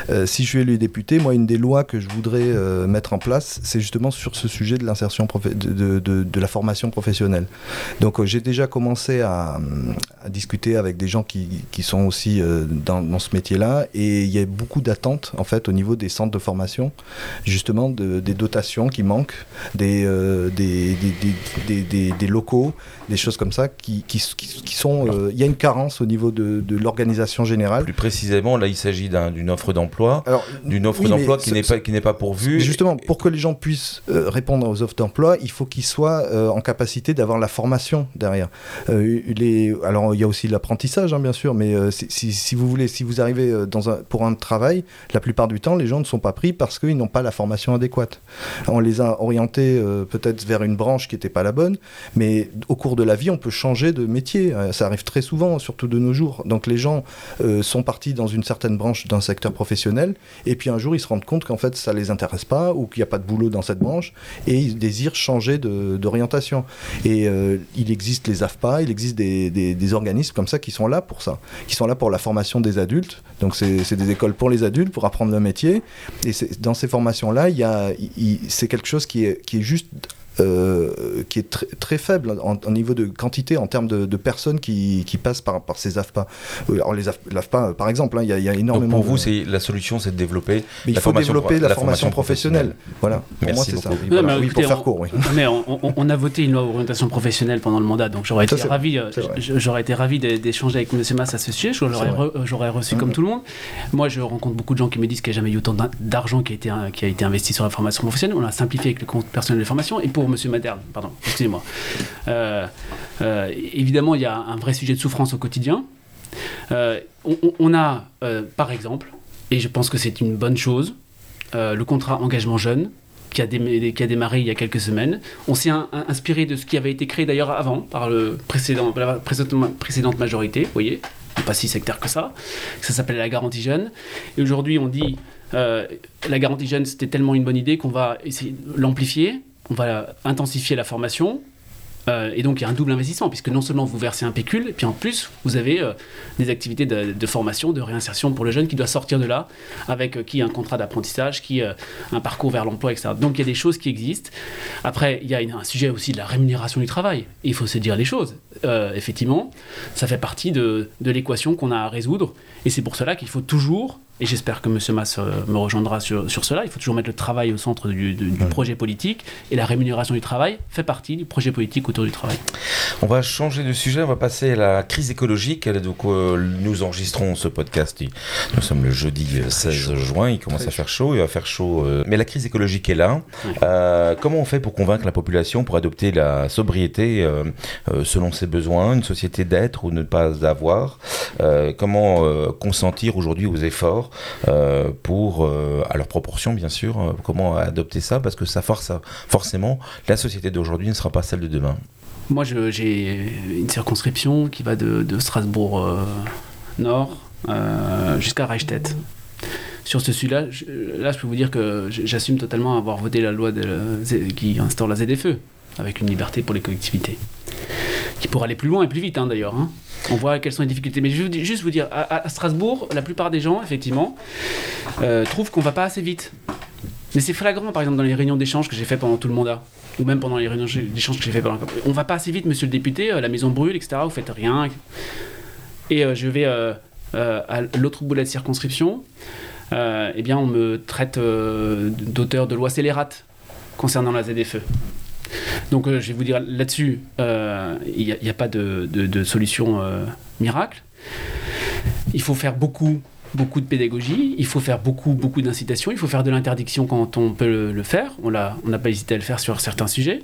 Euh, si je suis élu député, moi, une des lois que je voudrais mettre en place, c'est justement sur ce sujet de l'insertion de, de, de, la formation professionnelle. Donc, j'ai déjà commencé à, discuter avec des gens qui, sont aussi euh, dans, ce métier-là et il y a beaucoup d'attentes en fait au niveau des centres de formation, justement des dotations qui manquent, des, euh, des, des, locaux, des choses comme ça qui, qui, sont. Euh, il y a une carence au niveau de, l'organisation générale. Plus précisément, là, il s'agit d'une offre d'emploi, d'une offre d'emploi qui n'est pas qui n'est pas pourvue. Justement, pour que les gens puissent répondre aux offres d'emploi, il faut qu'ils soient en capacité d'avoir la formation derrière. Euh, alors il y a aussi l'apprentissage, hein, bien sûr, mais euh, si, vous voulez, si vous arrivez euh, pour un travail, la plupart du temps, les gens ne sont pas pris parce qu'ils n'ont pas la formation adéquate. On les a orientés peut-être vers une branche qui n'était pas la bonne, mais au cours de la vie, on peut changer de métier. ça arrive très souvent, surtout de nos jours. Donc les gens sont partis dans une certaine branche d'un secteur professionnel, et puis un jour, ils se rendent compte qu'en fait, ça les intéresse pas ou qu'il n'y a pas de boulot dans cette branche, et ils désirent changer d'orientation. Et il existe les AFPA, il existe des, organismes comme ça qui sont là pour ça, qui sont là pour la formation des adultes. Donc c'est des écoles pour les adultes, pour apprendre le métier. Et dans ces formations-là, il c'est quelque chose qui est, qui est juste euh, qui est très faible en, niveau de quantité, en termes de, personnes qui, qui, passent par, par ces AFPA. Euh, alors les AFPA, par exemple, hein, il y, a énormément. Donc pour vous, c'est la solution, c'est de développer. Mais il faut développer la, formation, professionnelle. Voilà. Pour moi, c'est ça. oui, pour faire court, oui. Mais on, a voté une loi d'orientation professionnelle pendant le mandat, donc j'aurais été ravi. Euh, j'aurais été ravi d'échanger avec M. Mass à ce sujet. J'aurais reçu comme mm-hmm. tout le monde. Moi, je rencontre beaucoup de gens qui me disent qu'il n'y a jamais eu autant d'argent qui a été qui a été investi sur la formation professionnelle. On a simplifié avec le compte personnel de formation et pour Monsieur Maderne, pardon, excusez-moi. Euh, euh, évidemment, il y a un vrai sujet de souffrance au quotidien. Euh, on, a, par exemple, et je pense que c'est une bonne chose, le contrat engagement jeune qui a, démarré il y a quelques semaines. On s'est inspiré de ce qui avait été créé d'ailleurs avant par la précédente majorité, vous voyez, pas si sectaire que ça. Ça s'appelait la garantie jeune. Et aujourd'hui, on dit la garantie jeune, c'était tellement une bonne idée qu'on va essayer de l'amplifier on va intensifier la formation. Euh, et donc il y a un double investissement, puisque non seulement vous versez un pécule, et puis en plus vous avez euh, des activités de, formation, de réinsertion pour le jeune qui doit sortir de là, avec euh, qui un contrat d'apprentissage, qui un parcours vers l'emploi, etc. Donc il y a des choses qui existent. Après, il y a un sujet aussi de la rémunération du travail. il faut se dire les choses. effectivement, ça fait partie de, de l'équation qu'on a à résoudre, et c'est pour cela qu'il faut toujours et j'espère que M. Mass euh, me rejoindra sur, sur, cela, il faut toujours mettre le travail au centre du, projet politique, et la rémunération du travail fait partie du projet politique autour du travail. On va changer de sujet, on va passer à la crise écologique. Donc, euh, nous enregistrons ce podcast, nous sommes le jeudi 16 juin, il commence à faire chaud, il va faire chaud, euh, mais la crise écologique est là. comment on fait pour convaincre la population pour adopter la sobriété selon ses besoins, une société d'être ou ne pas avoir? Comment consentir aujourd'hui aux efforts euh, pour, euh, à leur proportion bien sûr, euh, comment adopter ça, parce que ça force forcément, la société d'aujourd'hui ne sera pas celle de demain. Moi, j'ai une circonscription qui va de, Strasbourg Nord jusqu'à Reichstätt. Sur ce sujet-là, là, je peux vous dire que j'assume totalement avoir voté la loi qui instaure la ZFE, avec une liberté pour les collectivités, qui pourra aller plus loin et plus vite, hein, d'ailleurs. Hein on voit quelles sont les difficultés. Mais je veux juste vous dire, à, Strasbourg, la plupart des gens, effectivement, euh, trouvent qu'on va pas assez vite. Mais c'est flagrant, par exemple, dans les réunions d'échange que j'ai fait pendant tout le mandat, ou même pendant les réunions d'échange que j'ai fait pendant. On va pas assez vite, monsieur le député, euh, la maison brûle, etc. Vous faites rien. Et euh, je vais à l'autre bout de la circonscription. eh bien, on me traite d'auteur de loi scélérate concernant la ZFE. Donc euh, je vais vous dire là-dessus, euh, il n'y a, pas de, solution euh, miracle. Il faut faire beaucoup beaucoup de pédagogie, il faut faire beaucoup, beaucoup d'incitation, il faut faire de l'interdiction quand on peut le, le faire. On n'a on pas hésité à le faire sur certains sujets.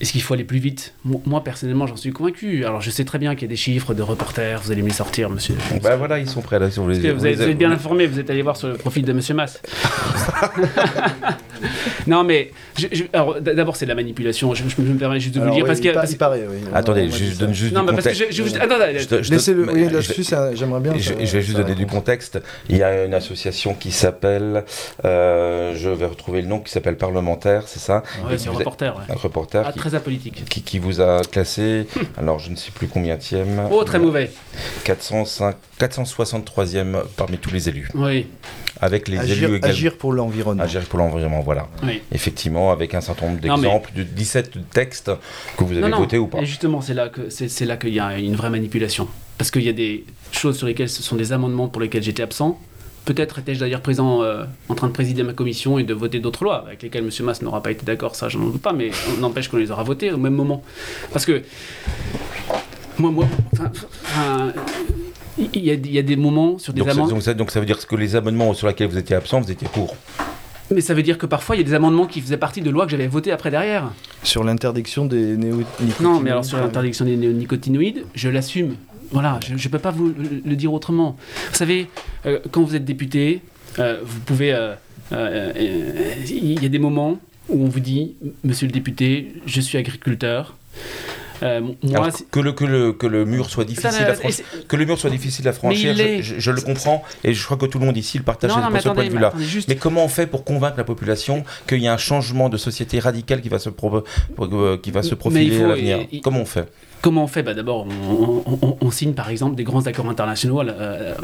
Est-ce qu'il faut aller plus vite? Mo- Moi, personnellement, j'en suis convaincu. Alors, je sais très bien qu'il y a des chiffres de reporters, vous allez me les sortir, monsieur. Bah voilà, ils sont prêts là. Sur les, que vous, êtes, vous êtes bien informé, vous êtes allé voir sur le profil de monsieur Mass. non, mais je- je- alors, d- d'abord, c'est de la manipulation. Je, je me permets juste de vous le Alors, dire oui, parce que. il, pa- parce- il paraît, oui. Attendez, je ça. donne juste non, du mais contexte. Laissez-le, oui, là-dessus, j'aimerais bien. Je, vais juste donner du contexte. Il y a une association qui s'appelle, euh, je vais retrouver le nom, qui s'appelle Parlementaire, c'est ça? C'est un reporter. êtes- Un reporter Ah, très apolitique. qui, vous a classé, alors je ne sais plus combien tième, Oh, très mauvais. 405 463e parmi tous les élus, Oui, avec les Agir, élus également. agir pour l'environnement. Agir pour l'environnement, voilà. oui. Effectivement, avec un certain nombre Non, mais- d'exemples, de 17 textes que vous avez Non, non. votés ou pas. Et justement, c'est là que c'est c'est là qu'il y a une vraie manipulation. Parce qu'il y a des choses sur lesquelles ce sont des amendements pour lesquels j'étais absent. Peut-être étais-je d'ailleurs présent euh, en train de présider ma commission et de voter d'autres lois avec lesquelles M. Mass n'aura pas été d'accord, ça je n'en doute pas, mais on n'empêche qu'on les aura votées au même moment. Parce que moi, moi, enfin, enfin, il y, a- il y a des moments sur des Donc, ça- amendements. donc, ça, donc ça veut dire que les amendements sur lesquels vous étiez absent, vous étiez pour. Mais ça veut dire que parfois il y a des amendements qui faisaient partie de lois que j'avais votées après derrière. Sur l'interdiction des néonicotinoïdes. Non, mais alors sur l'interdiction des néonicotinoïdes, je l'assume. Voilà, je ne peux pas vous le, dire autrement. Vous savez, euh, quand vous êtes député, euh, vous pouvez. euh, euh, euh, Il y a des moments où on vous dit, monsieur le député, je suis agriculteur. Euh, moi, Alors, c'est- que, le, que, le, que le mur soit difficile Ça, à euh, franchir. Que le mur soit difficile à franchir, je, l'est. je- je le comprends et je crois que tout le monde ici le partage non, non, mais ce point de vue-là. juste. Mais comment on fait pour convaincre la population qu'il y a un changement de société radical qui va se, pro- euh, qui va se profiler faut- à l'avenir? Comment on fait? Comment on fait bah, D'abord, on, on- on- on signe par exemple des grands accords internationaux à la, euh,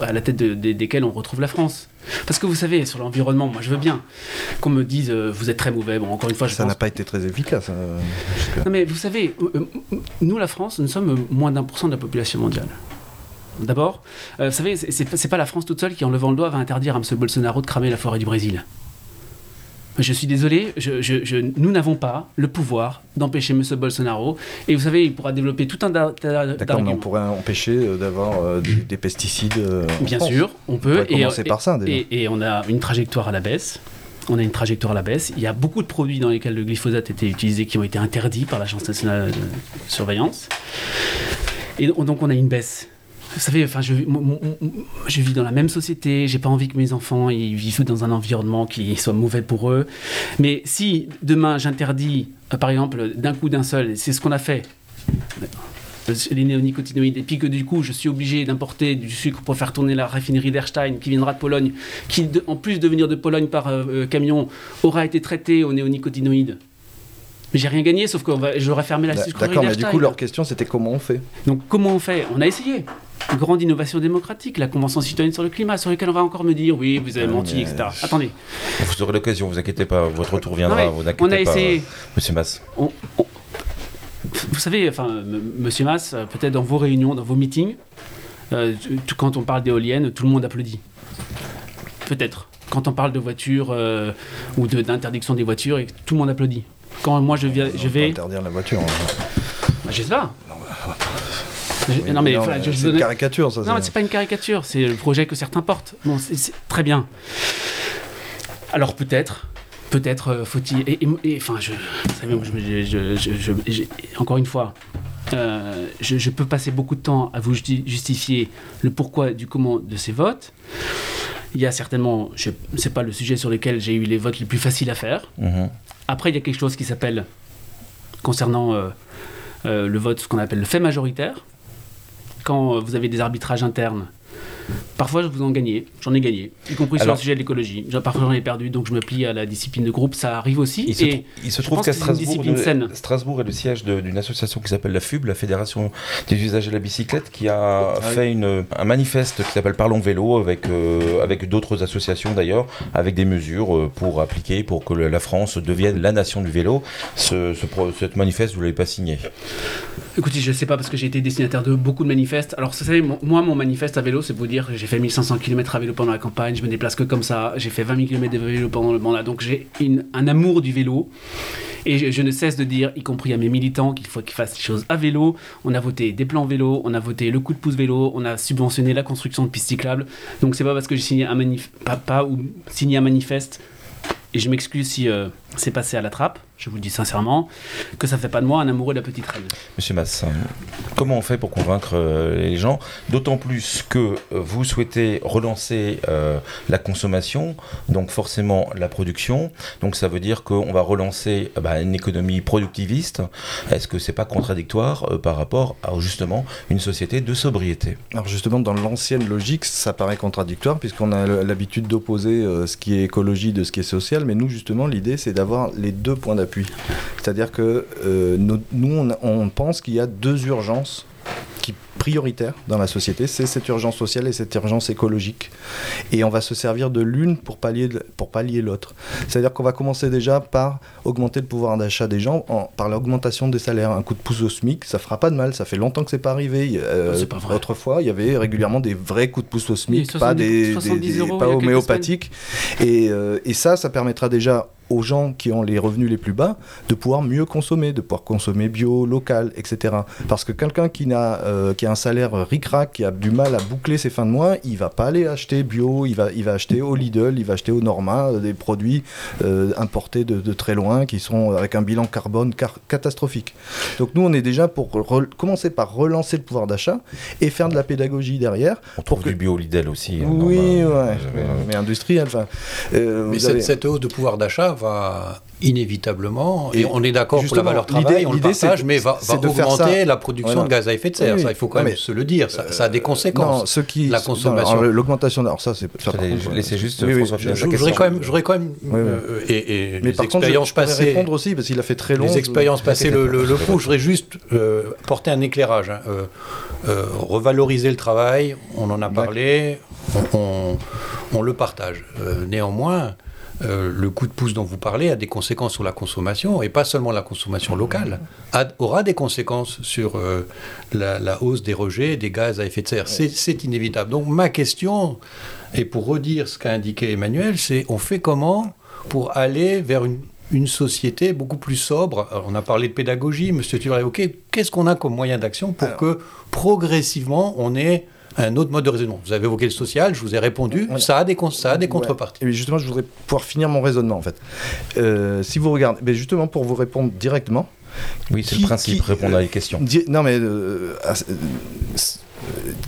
à la tête de- de- desquels on retrouve la France. Parce que vous savez, sur l'environnement, moi je veux bien qu'on me dise euh, vous êtes très mauvais. Bon, encore une fois, je Ça pense n'a pas été très efficace. euh, jusque-là. Non mais vous savez, euh, nous la France, nous sommes moins d'un pour cent de la population mondiale. D'abord, euh, vous savez, c'est pas la France toute seule qui, en levant le doigt, va interdire à M. Bolsonaro de cramer la forêt du Brésil. Je suis désolé, je- je- je- nous n'avons pas le pouvoir d'empêcher M. Bolsonaro. Et vous savez, il pourra développer tout un tas D'accord, mais on pourrait empêcher euh, d'avoir euh, des, des pesticides. euh, en Bien France. sûr, on On peut. pourrait commencer par ça, déjà. et- et on a une trajectoire à la baisse. On a une trajectoire à la baisse. Il y a beaucoup de produits dans lesquels le glyphosate était utilisé qui ont été interdits par l'Agence nationale de surveillance. Et donc on a une baisse. Vous savez, enfin, je, je vis dans la même société, j'ai pas envie que mes enfants ils vivent dans un environnement qui soit mauvais pour eux. Mais si demain j'interdis, euh, par exemple, d'un coup d'un seul, c'est ce qu'on a fait, les néonicotinoïdes, et puis que du coup je suis obligé d'importer du sucre pour faire tourner la raffinerie d'Erstein qui viendra de Pologne, qui de- en plus de venir de Pologne par euh, euh, camion aura été traité aux néonicotinoïdes. Mais j'ai rien gagné, sauf que j'aurais fermé la sucrerie D'accord, mais du coup, leur question, c'était comment on fait? Donc comment on fait? On a essayé. Une grande innovation démocratique, la Convention citoyenne sur le climat, sur laquelle on va encore me dire oui, vous avez Ah, menti, mais- etc. Attendez, Vous aurez l'occasion, vous inquiétez pas, votre retour viendra, Non, vous inquiétez on a pas, essayé. euh, Monsieur Mass. on- on- vous savez, enfin, Monsieur Mass, euh, peut-être dans vos réunions, dans vos meetings, euh, quand on parle d'éoliennes, tout le monde applaudit. Peut-être. Quand on parle de voitures euh, ou de- d'interdiction des voitures, tout le monde applaudit. Quand moi je, viens, je va vais, interdire la voiture. hein. Bah, je sais pas. Oui, non mais, non, je- c'est une caricature, ça. Non, mais c'est- pas une caricature, c'est le projet que certains portent. Bon, c'est c'est très bien. Alors peut-être, peut-être faut-il. Et, enfin, je, vous savez, moi, je- je- je- je- j'ai- encore une fois, euh, je, je peux passer beaucoup de temps à vous justi- justifier le pourquoi du comment de ces votes. Il y a certainement, je- c'est pas le sujet sur lequel j'ai eu les votes les plus faciles à faire. Mhm. Après, il y a quelque chose qui s'appelle, concernant euh, euh, le vote, ce qu'on appelle le fait majoritaire. Euh, vous avez des arbitrages internes, parfois vous en gagnez, j'en ai gagné, y compris sur Alors- le sujet de l'écologie. Parfois j'en ai perdu, donc je me plie à la discipline de groupe, ça arrive aussi. Il se, et trou- il se je trouve qu'à Strasbourg. Strasbourg est le siège d'une association qui s'appelle la FUB, la Fédération des usagers de la bicyclette, qui a oui. fait une, un manifeste qui s'appelle Parlons vélo avec, euh, avec d'autres associations d'ailleurs, avec des mesures euh, pour appliquer, pour que la France devienne la nation du vélo. Ce, ce pro- cette manifeste, vous ne l'avez pas signé. Écoutez, je sais pas parce que j'ai été destinataire de beaucoup de manifestes. Alors, vous savez, moi, mon manifeste à vélo, c'est pour vous dire, j'ai fait 1500 km à vélo pendant la campagne, je me déplace que comme ça, j'ai fait 20 000 km de vélo pendant le mandat, donc j'ai un amour du vélo. Et je, ne cesse de dire, y compris à mes militants, qu'il faut qu'ils fassent les choses à vélo. On a voté des plans vélo, on a voté le coup de pouce vélo, on a subventionné la construction de pistes cyclables. Donc c'est pas parce que j'ai signé un un manifeste et je m'excuse si euh, c'est passé à la trappe, je vous le dis sincèrement, que ça fait pas de moi un amoureux de la petite reine. Monsieur Mass, comment on fait pour convaincre euh, les gens? D'autant plus que euh, vous souhaitez relancer euh, la consommation, donc forcément la production. Donc ça veut dire qu'on va relancer euh, bah, une économie productiviste. Est-ce que c'est pas contradictoire euh, par rapport à justement une société de sobriété? Alors justement, dans l'ancienne logique, ça paraît contradictoire puisqu'on a l'habitude d'opposer euh, ce qui est écologie de ce qui est social, mais nous justement, l'idée c'est d'avoir les deux points d'appui. C'est-à-dire que euh, nous, nous, on, on pense qu'il y a deux urgences qui prioritaires dans la société, c'est cette urgence sociale et cette urgence écologique. Et on va se servir de l'une pour pallier, pour pallier l'autre. C'est-à-dire qu'on va commencer déjà par augmenter le pouvoir d'achat des gens en- par l'augmentation des salaires. Un coup de pouce au SMIC, ça fera pas de mal. Ça fait longtemps que c'est pas arrivé. Euh, c'est pas vrai. Autrefois, il y avait régulièrement des vrais coups de pouce au SMIC, pas 70 des, des- 70 des- euros pas homéopathiques. Et, euh, et ça, ça permettra déjà aux gens qui ont les revenus les plus bas de pouvoir mieux consommer, de pouvoir consommer bio, local, etc. Parce que quelqu'un qui, n'a, euh, qui a un salaire ric-rac, qui a du mal à boucler ses fins de mois, il va pas aller acheter bio, il va, il va acheter au Lidl, il va acheter au Norma euh, des produits euh, importés de, de très loin qui sont avec un bilan carbone car- catastrophique. Donc nous, on est déjà pour commencer par relancer le pouvoir d'achat et faire de la pédagogie derrière. On trouve que- du bio Lidl aussi. hein, Oui, ouais, mais industriel. Enfin, euh, Mais cette, avez- cette hausse de pouvoir d'achat va inévitablement, et, Et on est d'accord pour la valeur l'idée- travail, on le partage, de- mais va, augmenter ça. la production Voilà. de gaz à effet de serre. Oui, ça, il faut quand même se le dire. Ça, ça a des Non, conséquences. qui, La consommation. L'augmentation, alors ça, c'est. contre, laisser juste oui, oui, François je- je- Je question. voudrais quand même, je voudrais quand même Oui, oui. euh, et, et Mais les par contre, je, expériences je pourrais passées. répondre aussi parce qu'il a fait très long. Les expériences passées le, le, Je-. Je voudrais juste euh, porter un éclairage. hein. Euh, euh, revaloriser le travail, on en a parlé, on, on- le partage. Euh, néanmoins, euh, le coup de pouce dont vous parlez a des conséquences sur la consommation, et pas seulement la consommation locale, a- aura des conséquences sur euh, la, la hausse des rejets des gaz à effet de serre. C'est- inévitable. Donc ma question, et pour redire ce qu'a indiqué Emmanuel, c'est on fait comment pour aller vers une, une société beaucoup plus sobre? Alors, On a parlé de pédagogie, Monsieur a évoqué. Qu'est-ce qu'on a comme moyen d'action pour Alors- que progressivement on ait un autre mode de raisonnement Vous avez évoqué le social, je vous ai répondu, Voilà. ça a des, ça a des Ouais. contreparties. Et justement, je voudrais pouvoir finir mon raisonnement en fait. Euh, si vous regardez, mais justement pour vous répondre directement. Oui, c'est le principe, qui- répondre euh, à les questions. di- non mais euh,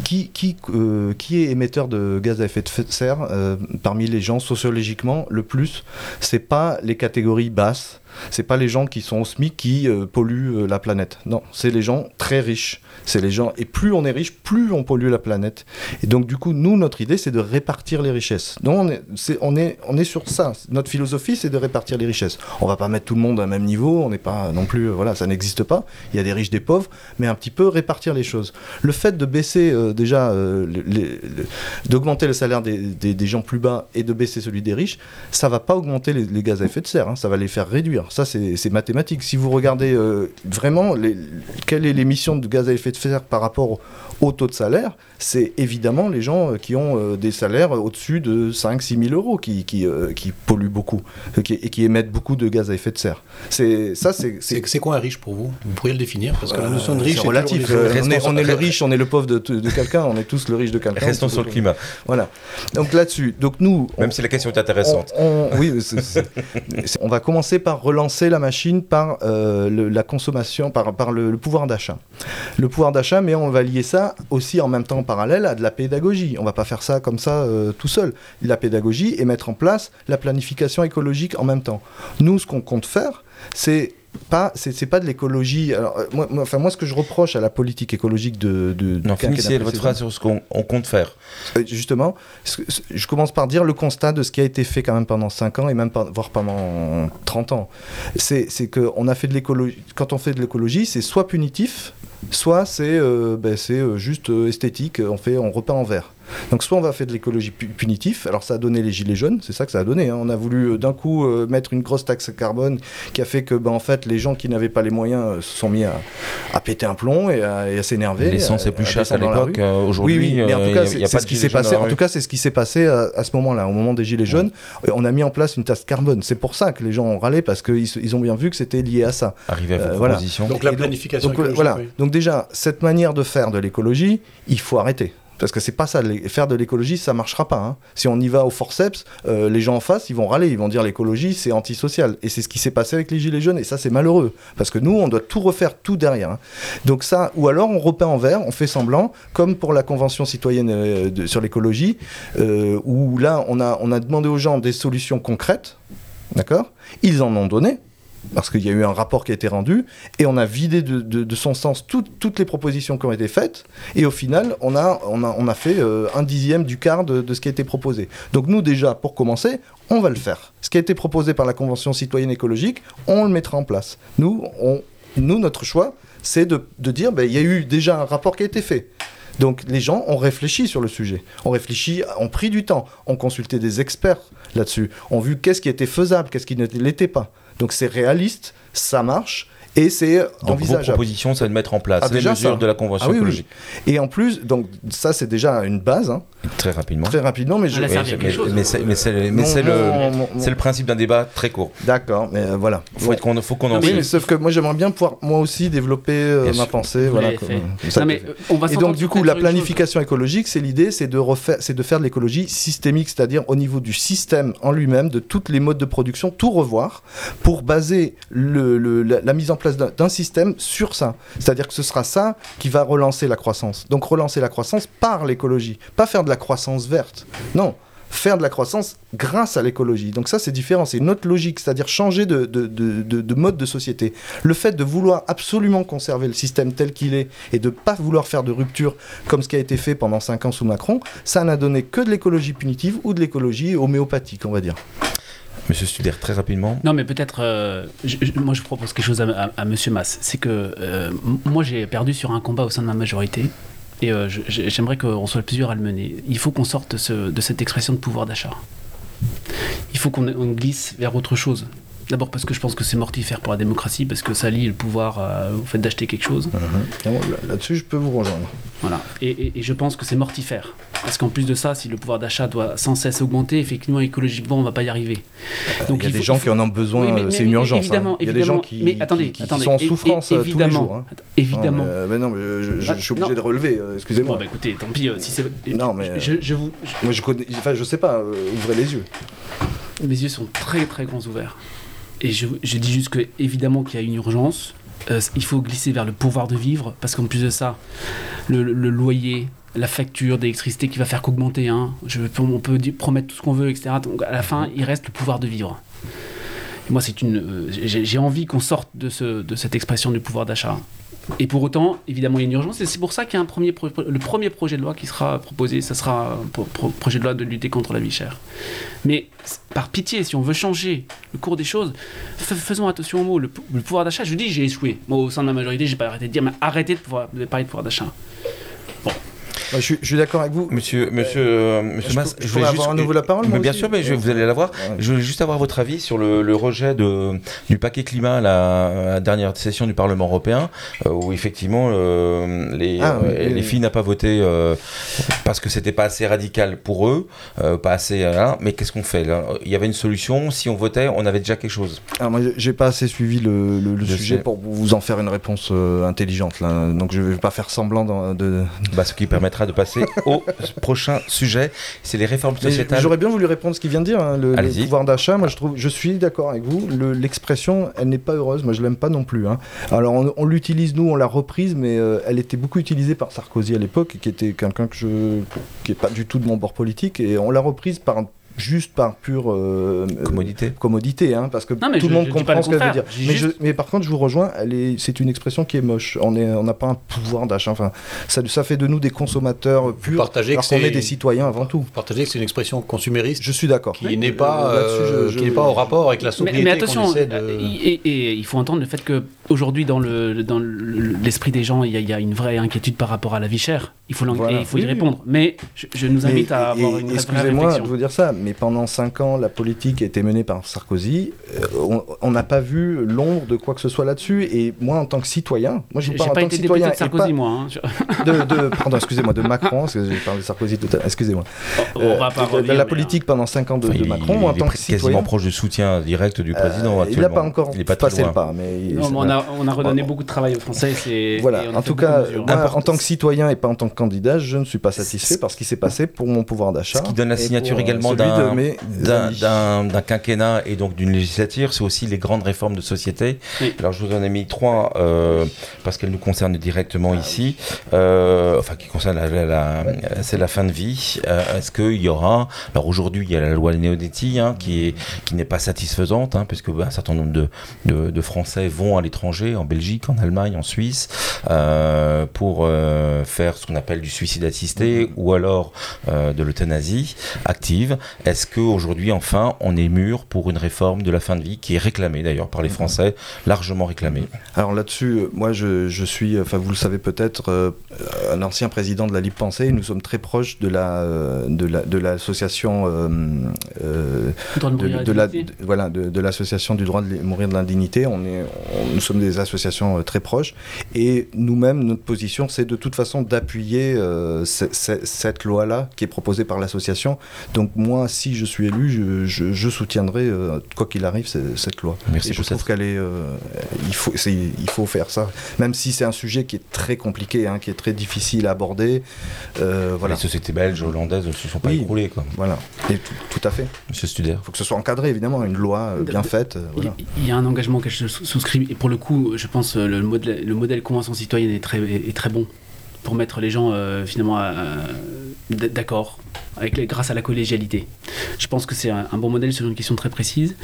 qui qui euh, qui est émetteur de gaz à effet de serre euh, parmi les gens sociologiquement le plus? C'est pas les catégories basses. C'est pas les gens qui sont au SMIC qui euh, polluent euh, la planète. Non, c'est les gens très riches. C'est les gens et plus on est riche, plus on pollue la planète. Et donc du coup, nous, notre idée, c'est de répartir les richesses. Donc on est, on est, on est sur ça. Notre philosophie, c'est de répartir les richesses. On va pas mettre tout le monde à un même niveau. On n'est pas non plus, euh, voilà, ça n'existe pas. Il y a des riches, des pauvres, mais un petit peu répartir les choses. Le fait de baisser euh, déjà, euh, d'augmenter le salaire des, des- gens plus bas et de baisser celui des riches, ça va pas augmenter les, gaz à effet de serre. hein. ça va les faire réduire. Ça, c'est mathématique. Si vous regardez vraiment quelle est l'émission de gaz à effet de serre par rapport au, au taux de salaire, c'est évidemment les gens euh, qui ont euh, des salaires au-dessus de 5-6 000 euros qui, qui, euh, qui polluent beaucoup qui- et qui émettent beaucoup de gaz à effet de serre. C'est ça, c'est c'est- C'est c'est quoi un riche pour vous? Vous pourriez le définir Parce que la notion de riche c'est est Euh, les- on, est, Restons on est le riche, on est le pauvre de, de quelqu'un, on est tous le riche de quelqu'un. Restons sur le climat, Voilà. Donc là-dessus, donc nous, on- même si la question est intéressante. on, on- oui, c'est- c'est- c'est- on va commencer par relancer la machine par euh, le- la consommation, par, par le, le pouvoir d'achat. Le pouvoir d'achat, mais on va lier ça aussi en même temps en parallèle à de la pédagogie. On va pas faire ça comme ça euh, tout seul. La pédagogie et mettre en place la planification écologique en même temps. Nous, ce qu'on compte faire, c'est pas, c'est pas de l'écologie. Alors, euh, moi, moi- enfin, moi, ce que je reproche à la politique écologique de. de Non, finissez votre phrase sur ce qu'on on compte faire. euh, Justement, que- je commence par dire le constat de ce qui a été fait quand même pendant 5 ans et même pas- voire pendant 30 ans. C'est c'est qu'on a fait de l'écologie. Quand on fait de l'écologie, c'est soit punitif, soit c'est euh, ben, euh, juste euh, esthétique, on, fait, on repeint en vert. Donc soit on va faire de l'écologie punitive, alors ça a donné les gilets jaunes, c'est ça que ça a donné. Hein. On a voulu d'un coup mettre une grosse taxe carbone qui a fait que ben, en fait les gens qui n'avaient pas les moyens se sont mis à, péter un plomb et à, s'énerver. L'essence est plus chère à l'époque. Aujourd'hui, oui, oui, mais en tout cas, c'est ce qui s'est passé. En tout cas, c'est ce qui s'est passé à, ce moment-là, au moment des gilets jaunes. On a mis en place une taxe carbone. C'est pour ça que les gens ont râlé parce qu'ils ils ont bien vu que c'était lié à ça. Arriver à votre euh, Donc la planification. Donc, voilà. Donc déjà, cette manière de faire de l'écologie, il faut arrêter. Parce que c'est pas ça, faire de l'écologie, ça marchera pas. Hein. Si on y va au forceps, euh, les gens en face, ils vont râler, ils vont dire l'écologie, c'est antisocial. Et c'est ce qui s'est passé avec les Gilets jaunes, et ça, c'est malheureux. Parce que nous, on doit tout refaire, tout derrière. Hein. Donc ça, ou alors on repeint en vert, on fait semblant, comme pour la Convention citoyenne euh, sur l'écologie, euh, où là, on a, on a demandé aux gens des solutions concrètes, d'accord? Ils en ont donné, parce qu'il y a eu un rapport qui a été rendu, et on a vidé de, son sens toutes les propositions qui ont été faites, et au final, on a, fait euh, un dixième du quart de, ce qui a été proposé. Donc nous, déjà, pour commencer, on va le faire. Ce qui a été proposé par la Convention citoyenne écologique, on le mettra en place. Nous, on, nous notre choix, c'est de, dire, ben, il y a eu déjà un rapport qui a été fait. Donc les gens ont réfléchi sur le sujet, ont réfléchi, ont pris du temps, ont consulté des experts là-dessus, ont vu qu'est-ce qui était faisable, qu'est-ce qui ne l'était pas. Donc c'est réaliste, ça marche, et c'est envisageable. Vos propositions, c'est de mettre en place ah, les mesures de la Convention ah écologique. Et en plus, donc ça c'est déjà une base. Hein. Très rapidement. Très rapidement, mais je... mais, c'est le, principe d'un débat très court. D'accord, mais euh, voilà. Faut qu'on, faut qu'on en Oui, mais sauf que moi j'aimerais bien pouvoir moi aussi développer euh, ma pensée. Voilà, mais, on va et donc du coup, la planification écologique, c'est l'idée, c'est de refaire, c'est de faire de l'écologie systémique, c'est-à-dire au niveau du système en lui-même, de toutes les modes de production, tout revoir pour baser le, la mise en place d'un système sur ça. C'est-à-dire que ce sera ça qui va relancer la croissance. Donc relancer la croissance par l'écologie, pas faire de la croissance verte. Non, faire de la croissance grâce à l'écologie. Donc ça, c'est différent, c'est une autre logique, c'est-à-dire changer de, de, de, mode de société. Le fait de vouloir absolument conserver le système tel qu'il est et de ne pas vouloir faire de rupture comme ce qui a été fait pendant 5 ans sous Macron, ça n'a donné que de l'écologie punitive ou de l'écologie homéopathique, on va dire. Monsieur Studer, très rapidement. Non, mais peut-être, euh, moi je propose quelque chose à, Monsieur Mass. C'est que euh, moi j'ai perdu sur un combat au sein de ma majorité. Et euh, j'aimerais qu'on soit plusieurs à le mener. Il faut qu'on sorte de cette expression de pouvoir d'achat. Il faut qu'on glisse vers autre chose. D'abord parce que je pense que c'est mortifère pour la démocratie, parce que ça lie le pouvoir au fait d'acheter quelque chose. Uh-huh. Là-dessus, je peux vous rejoindre. Voilà. Et, je pense que c'est mortifère. Parce qu'en plus de ça, si le pouvoir d'achat doit sans cesse augmenter, effectivement, écologiquement, on va pas y arriver. Donc, il y a des gens qui en ont besoin, c'est une urgence. Évidemment, hein. Il y a des gens qui, mais attendez, sont en souffrance tous les jours. Hein. Évidemment. mais non, mais je, suis obligé de relever, euh, excusez-moi. Bon, bah écoutez, tant pis, euh, si c'est. Non, mais. Je, vous. Moi, je connais. Enfin, je sais pas, euh, ouvrez les yeux. Mes yeux sont très, très grands ouverts. Et je, dis juste que, évidemment, qu'il y a une urgence. Euh, il faut glisser vers le pouvoir de vivre, parce qu'en plus de ça, le, loyer, la facture d'électricité qui va faire qu'augmenter, hein, on peut promettre tout ce qu'on veut, etc. Donc à la fin, il reste le pouvoir de vivre. Moi, c'est une, euh, j'ai envie qu'on sorte de cette expression du pouvoir d'achat. Et pour autant, évidemment, il y a une urgence. Et c'est pour ça qu'il y a un premier le premier projet de loi qui sera proposé. Ça sera un projet de loi de lutter contre la vie chère. Mais par pitié, si on veut changer le cours des choses, faisons attention aux mots. Le, pouvoir d'achat, je dis, j'ai échoué. Moi, au sein de la majorité, j'ai pas arrêté de dire, mais arrêtez de, pouvoir, de parler de pouvoir d'achat je, suis, d'accord avec vous. Monsieur, monsieur, euh, monsieur je, Mas, je, voulais avoir à nouveau la parole. Mais bien sûr, mais je, vous allez l'avoir. Je voulais juste avoir votre avis sur le, rejet de, du paquet climat à la, dernière session du Parlement européen, euh, où effectivement euh, les, ah, les filles n'ont pas voté parce que c'était pas assez radical pour eux, pas assez. Hein, mais qu'est-ce qu'on fait Il y avait une solution. Si on votait, on avait déjà quelque chose. Alors moi, j'ai pas assez suivi le, le, sujet pour vous en faire une réponse intelligente. Là. Donc je vais pas faire semblant de. de... Bah, ce qui permettra de passer au prochain sujet. C'est les réformes sociétales. J'aurais bien voulu répondre ce qu'il vient de dire, hein, le, pouvoir d'achat. Moi, je trouve, je suis d'accord avec vous. L'expression, elle n'est pas heureuse. Moi, je l'aime pas non plus. Hein. Alors, on, l'utilise nous, on l'a reprise, mais euh, elle était beaucoup utilisée par Sarkozy à l'époque, qui était quelqu'un que je, qui est pas du tout de mon bord politique, et on l'a reprise par juste par pure euh, commodité, commodité hein, parce que Non, tout le monde je comprend ce le qu'elle veut dire. Mais, je- juste- mais par contre, je vous rejoins, c'est une expression qui est moche. On n'a pas un pouvoir d'achat. Enfin, ça, ça fait de nous des consommateurs purs, partagez alors que qu'on c'est- est des citoyens avant tout. Partagez que c'est une expression consumériste Je suis d'accord. qui n'est pas, Euh, euh, je- qui n'est je- pas au rapport avec la sobriété mais attention, de... euh, et il faut entendre le fait que aujourd'hui dans le dans le- l'esprit des gens, il y, a, il y a une vraie inquiétude par rapport à la vie chère. Il faut, l'en- Voilà. et il faut y répondre. Mais je, je nous invite Mais- à avoir et- une Excusez-moi de vous dire ça, mais pendant 5 ans, la politique a été menée par Sarkozy. Euh, on- n'a pas vu l'ombre de quoi que ce soit là-dessus. Et moi, en tant que citoyen, moi je J'ai vous parle en pas tant été que député citoyen de Sarkozy, pas moi. hein. Je- de, de- pardon, excusez-moi, de Macron, parce que j'ai parlé de Sarkozy tout à l'heure. Excusez-moi. on Euh, va pas de- de revenir, la mais, politique pendant 5 ans de, Enfin, de il- Macron, il, moi, en est tant que pr- quasiment citoyen. proche du soutien direct du président euh, il n'a pas encore il est pas très passé le pas, mais on, a, on a redonné Oh. beaucoup de travail aux Français. Voilà, et en tout cas, moi, Important. en tant que citoyen et pas en tant que candidat, je ne suis pas satisfait par ce qui s'est passé pour mon pouvoir d'achat. Ce qui donne la signature pour, euh, également d'un quinquennat et donc d'une législature, c'est aussi les grandes réformes de société. Oui. Alors je vous en ai mis trois euh, parce qu'elles nous concernent directement ici, Euh, enfin qui concernent la, la- la- c'est la fin de vie. Euh, Est-ce qu'il y aura Alors aujourd'hui il y a la loi Neonetti hein, qui est qui n'est pas satisfaisante hein, puisque ben, un certain nombre de, de, de Français vont à l'étranger, en Belgique, en Allemagne, en Suisse, euh, pour euh, faire ce qu'on appelle du suicide assisté ou alors euh, de l'euthanasie active. Est-ce qu'aujourd'hui, enfin, on est mûr pour une réforme de la fin de vie qui est réclamée d'ailleurs par les Français, largement réclamée? Alors là-dessus, moi je, je suis, enfin vous le savez peut-être, euh, un ancien président de la Libre Pensée. Nous sommes très proches de la de la de l'association euh, euh, Droit de de, la voilà de, de l'association du droit de mourir de l'indignité. On est on- nous sommes des associations euh, très proches et nous-mêmes notre position c'est de toute façon d'appuyer euh, ce- ce- cette loi-là qui est proposée par l'association. Donc moi si je suis élu, je, je- je soutiendrai euh, quoi qu'il arrive ce- cette loi. Merci Et je trouve qu'elle est, euh, il faut, il faut faire ça, même si c'est un sujet qui est très compliqué, hein, qui est très difficile à aborder. Euh, voilà, Les sociétés belges, hollandaises ne se sont pas Oui. écroulées, quoi. voilà, et tout, tout à fait. Monsieur Studer. Il faut que ce soit encadré, évidemment, une loi euh, bien De- faite. euh, Il- voilà. Il y a un engagement que je sous- souscris et pour le coup, je pense euh, le modèle, le modèle convention citoyenne est très, bon pour mettre les gens euh, finalement d'accord grâce à la collégialité. Je pense que c'est un, bon modèle sur une question très précise.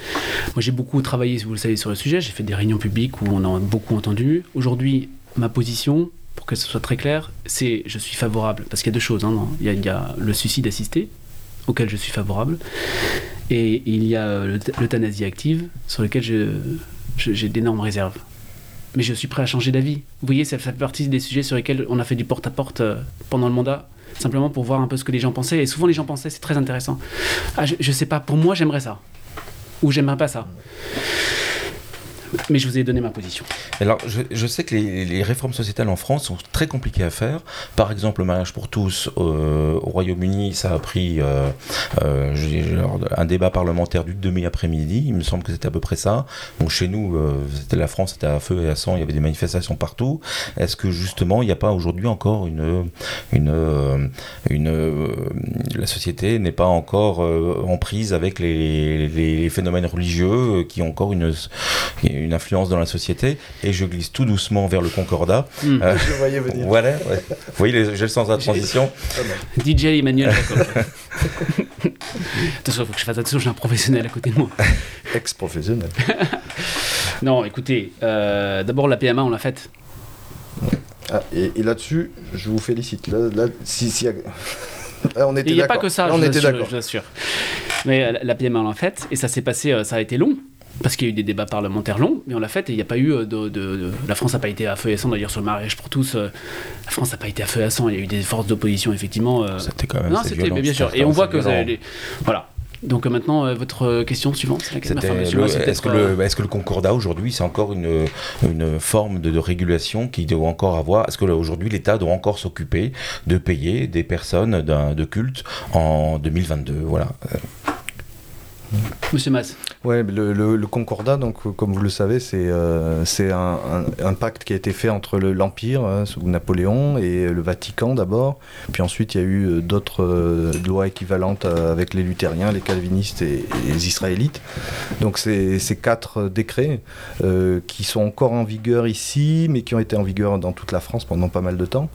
Moi, j'ai beaucoup travaillé, si vous le savez, sur le sujet. J'ai fait des réunions publiques où on a beaucoup entendu. Aujourd'hui, ma position, pour que ce soit très clair, c'est je suis favorable parce qu'il y a deux choses. hein, il, y a, le suicide assisté auquel je suis favorable et il y a euh, l'euth- l'euthanasie active sur lequel j'ai d'énormes réserves. Mais je suis prêt à changer d'avis. Vous voyez, ça fait partie des sujets sur lesquels on a fait du porte-à-porte euh, pendant le mandat, simplement pour voir un peu ce que les gens pensaient. Et souvent, les gens pensaient, c'est très intéressant. Ah, je, je sais pas, pour moi, j'aimerais ça. Ou j'aimerais pas ça. Mais je vous ai donné ma position. Alors, je, sais que les, réformes sociétales en France sont très compliquées à faire. Par exemple, le mariage pour tous euh, au Royaume-Uni, ça a pris euh, euh, un débat parlementaire du demi-après-midi. Il me semble que c'était à peu près ça. Donc, chez nous, la France, c'était à feu et à sang. Il y avait des manifestations partout. Est-ce que justement, il n'y a pas aujourd'hui encore une, la société n'est pas encore en prise avec les, phénomènes religieux qui ont encore une influence dans la société et je glisse tout doucement vers le concordat. Hmm. Euh, Je voyais venir. voilà, ouais. vous voyez, j'ai le sens de la transition. DJ Emmanuel attention, il faut que je fasse attention, j'ai un professionnel à côté de moi. Ex-professionnel. Non, écoutez, euh, d'abord la PMA, on l'a faite. Ah, et et là-dessus, je vous félicite. Là, là, si, si, là, on était Il n'y a pas que ça, Là, je on vous était je vous assure. Mais euh, la- la PMA, on l'a faite, et ça s'est passé, euh, ça a été long, parce qu'il y a eu des débats parlementaires longs, mais on l'a faite, et il n'y a pas eu euh, de, de- de- La France n'a pas été à feu et à sang, d'ailleurs, sur le mariage pour tous. euh, la France n'a pas été à feu et à sang, il y a eu des forces d'opposition, effectivement. euh, C'était quand même non, c'était, bien sûr. Et on voit que les- Voilà. Donc maintenant, euh, votre question suivante, Est-ce que, euh, le, est-ce que le concordat aujourd'hui, c'est encore une, une forme de, de régulation qui doit encore avoir? Est-ce que aujourd'hui, l'État doit encore s'occuper de payer des personnes de culte en 2022 Voilà. Monsieur Mas, Ouais, le, Concordat, donc, comme vous le savez, c'est euh, un, pacte qui a été fait entre l'Empire, hein, sous Napoléon, et le Vatican d'abord. Puis ensuite, il y a eu euh, d'autres euh, lois équivalentes euh, avec les luthériens, les calvinistes et, les israélites. Donc, ces quatre décrets euh, qui sont encore en vigueur ici, mais qui ont été en vigueur dans toute la France pendant pas mal de temps,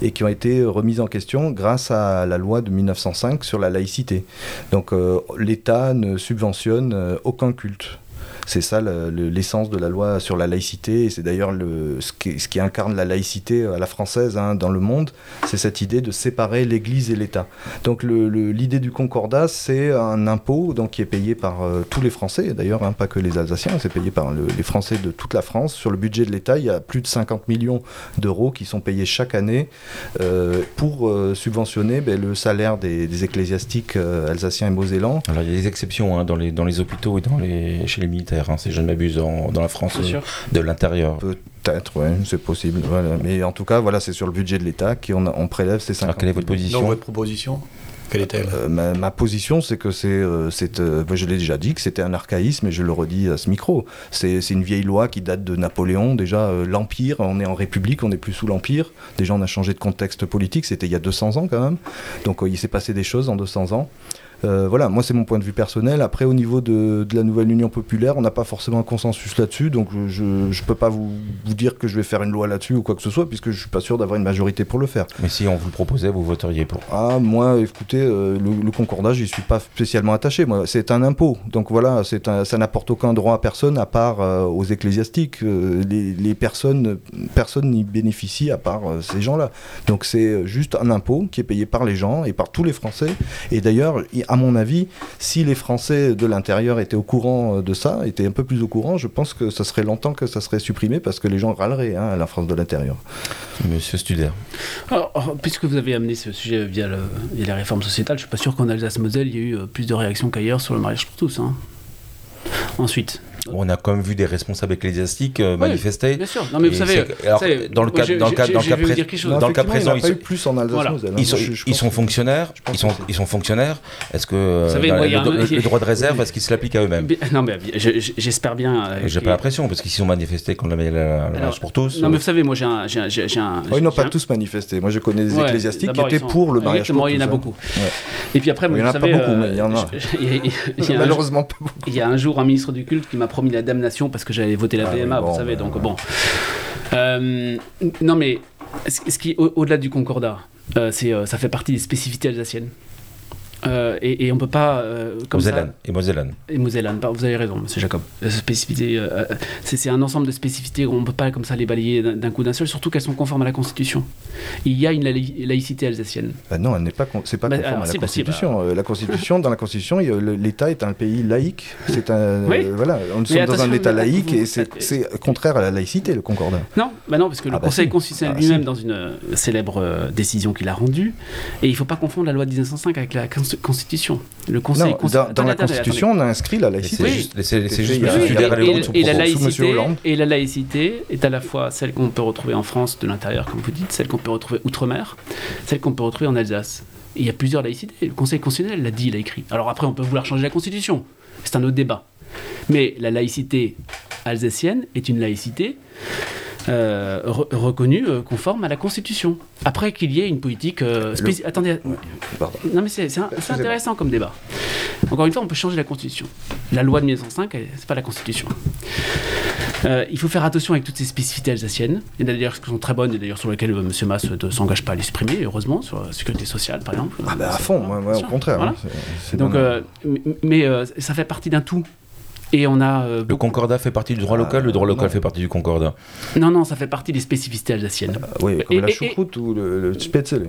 et qui ont été remis en question grâce à la loi de 1905 sur la laïcité. Donc, euh, l'État ne subventionne euh, aucun culte. C'est ça l'essence de la loi sur la laïcité, et c'est d'ailleurs ce qui, incarne la laïcité à la française hein, dans le monde, c'est cette idée de séparer l'Église et l'État. Donc l'idée du concordat, c'est un impôt qui est payé par euh, tous les Français, d'ailleurs hein, pas que les Alsaciens, c'est payé par le, les Français de toute la France. Sur le budget de l'État, il y a plus de 50 millions d'euros qui sont payés chaque année euh, pour euh, subventionner ben, le salaire des, ecclésiastiques alsaciens et mosellans. Alors il y a des exceptions hein, dans, les, hôpitaux et chez les militaires hein, si je ne m'abuse, dans la France euh, de l'intérieur. Peut-être, oui, c'est possible. Voilà. Mais en tout cas, voilà, c'est sur le budget de l'État qu'on on prélève ces 50 Alors, quelle est votre position Dans votre proposition quelle est-elle euh, ma, ma, position, c'est que c'est, euh, euh, je l'ai déjà dit, que c'était un archaïsme, et je le redis à ce micro. C'est une vieille loi qui date de Napoléon. Déjà, euh, l'Empire, on est en République, on n'est plus sous l'Empire. Déjà, on a changé de contexte politique, c'était il y a 200 ans quand même. Donc, il s'est passé des choses en 200 ans. Euh, voilà, moi c'est mon point de vue personnel. Après, au niveau de, de la nouvelle Union populaire, on n'a pas forcément un consensus là-dessus, donc je ne peux pas vous, vous, dire que je vais faire une loi là-dessus ou quoi que ce soit, puisque je suis pas sûr d'avoir une majorité pour le faire. Mais si on vous le proposait, vous voteriez pour Ah, moi, écoutez, euh, le, le, concordat, j'y suis pas spécialement attaché. Moi, c'est un impôt, donc voilà, c'est un, ça n'apporte aucun droit à personne à part euh, aux ecclésiastiques. Les, les, personnes, personne n'y bénéficie à part ces gens-là. Donc c'est juste un impôt qui est payé par les gens et par tous les Français. Et d'ailleurs, à mon avis, si les Français de l'intérieur étaient au courant de ça, étaient un peu plus au courant, je pense que ça serait longtemps que ça serait supprimé parce que les gens râleraient hein, à la France de l'intérieur. Monsieur Studer. Alors, alors, puisque vous avez amené ce sujet via, le, via la réforme sociétale, je ne suis pas sûr qu'en Alsace-Moselle, il y ait eu plus de réactions qu'ailleurs sur le mariage pour tous. Hein. Ensuite, on a quand même vu des responsables ecclésiastiques euh, oui, manifester. Bien sûr. Non, mais vous savez, alors, savez, dans le cas, dans le cas, dans le cas, pré non, dans le cas présent, ils sont plus en Alsace voilà. ils, sont, je, je ils sont fonctionnaires. Ils sont, ils sont fonctionnaires. Est-ce que savez, moi, le, un... le, droit de réserve, est-ce qu'il se l'applique à eux-mêmes Non, mais j'espère bien. Euh, j'ai pas l'impression parce qu'ils sont manifestés contre la mariage pour tous. Non, mais vous savez, moi, j'ai un, j'ai un. Ils n'ont pas tous manifesté. Moi, je connais des ecclésiastiques qui étaient pour le mariage tous. Il y en a beaucoup. Et puis après, il y en a pas beaucoup, mais il y en a. Malheureusement pas beaucoup. Il y a un jour un ministre du culte qui m'a promis la damnation parce que j'allais voter la PMA, vous savez, donc bon. Euh, non, mais ce qui, au-delà du concordat, euh, c'est, ça fait partie des spécificités alsaciennes. Euh, et, et, on peut pas euh, comme ça et Mosellane et Mosellane vous avez raison monsieur Jacob spécificité euh, c'est un ensemble de spécificités on peut pas comme ça les balayer d'un coup d'un seul surtout qu'elles sont conformes à la constitution il y a une laïcité alsacienne bah non elle n'est pas c'est pas bah, conforme alors, à la constitution la constitution dans la constitution l'État est un pays laïque c'est un oui. voilà on sommes dans un État laïque et c'est contraire à la laïcité le concordat non bah non parce que le ah bah Conseil si. constitutionnel Ah, lui-même si. dans une célèbre décision qu'il a rendue et il faut pas confondre la loi de 1905 avec la Constitution. Le Conseil non, dans, dans la Constitution, on a inscrit la laïcité. C'est juste, c'est, c'est juste oui, oui, et, et, et, la laïcité, et la laïcité est à la fois celle qu'on peut retrouver en France de l'intérieur, comme vous dites, celle qu'on peut retrouver outre-mer, celle qu'on peut retrouver en Alsace. Et il y a plusieurs laïcités. Le Conseil constitutionnel l'a dit, il l'a écrit. Alors après, on peut vouloir changer la Constitution. C'est un autre débat. Mais la laïcité alsacienne est une laïcité euh, re reconnue euh, conforme à la Constitution. Après qu'il y ait une politique. Euh, Le... Attendez. Pardon. Non, mais c'est intéressant comme débat. Encore une fois, on peut changer la Constitution. La loi de 1905, c'est pas la Constitution. Il faut faire attention avec toutes ces spécificités alsaciennes, et d'ailleurs qui sont très bonnes, et d'ailleurs sur lesquelles M. Mass ne s'engage pas à les supprimer, heureusement, sur la sécurité sociale par exemple. Ah bah à fond, moi, moi, au contraire. Voilà. Hein, c est, c est Donc, mais ça fait partie d'un tout. Et on a. Euh, le concordat fait partie du droit local, le droit local non. fait partie du concordat Non, non, ça fait partie des spécificités alsaciennes. Euh, oui, comme et, la choucroute et... ou le, le spätzle.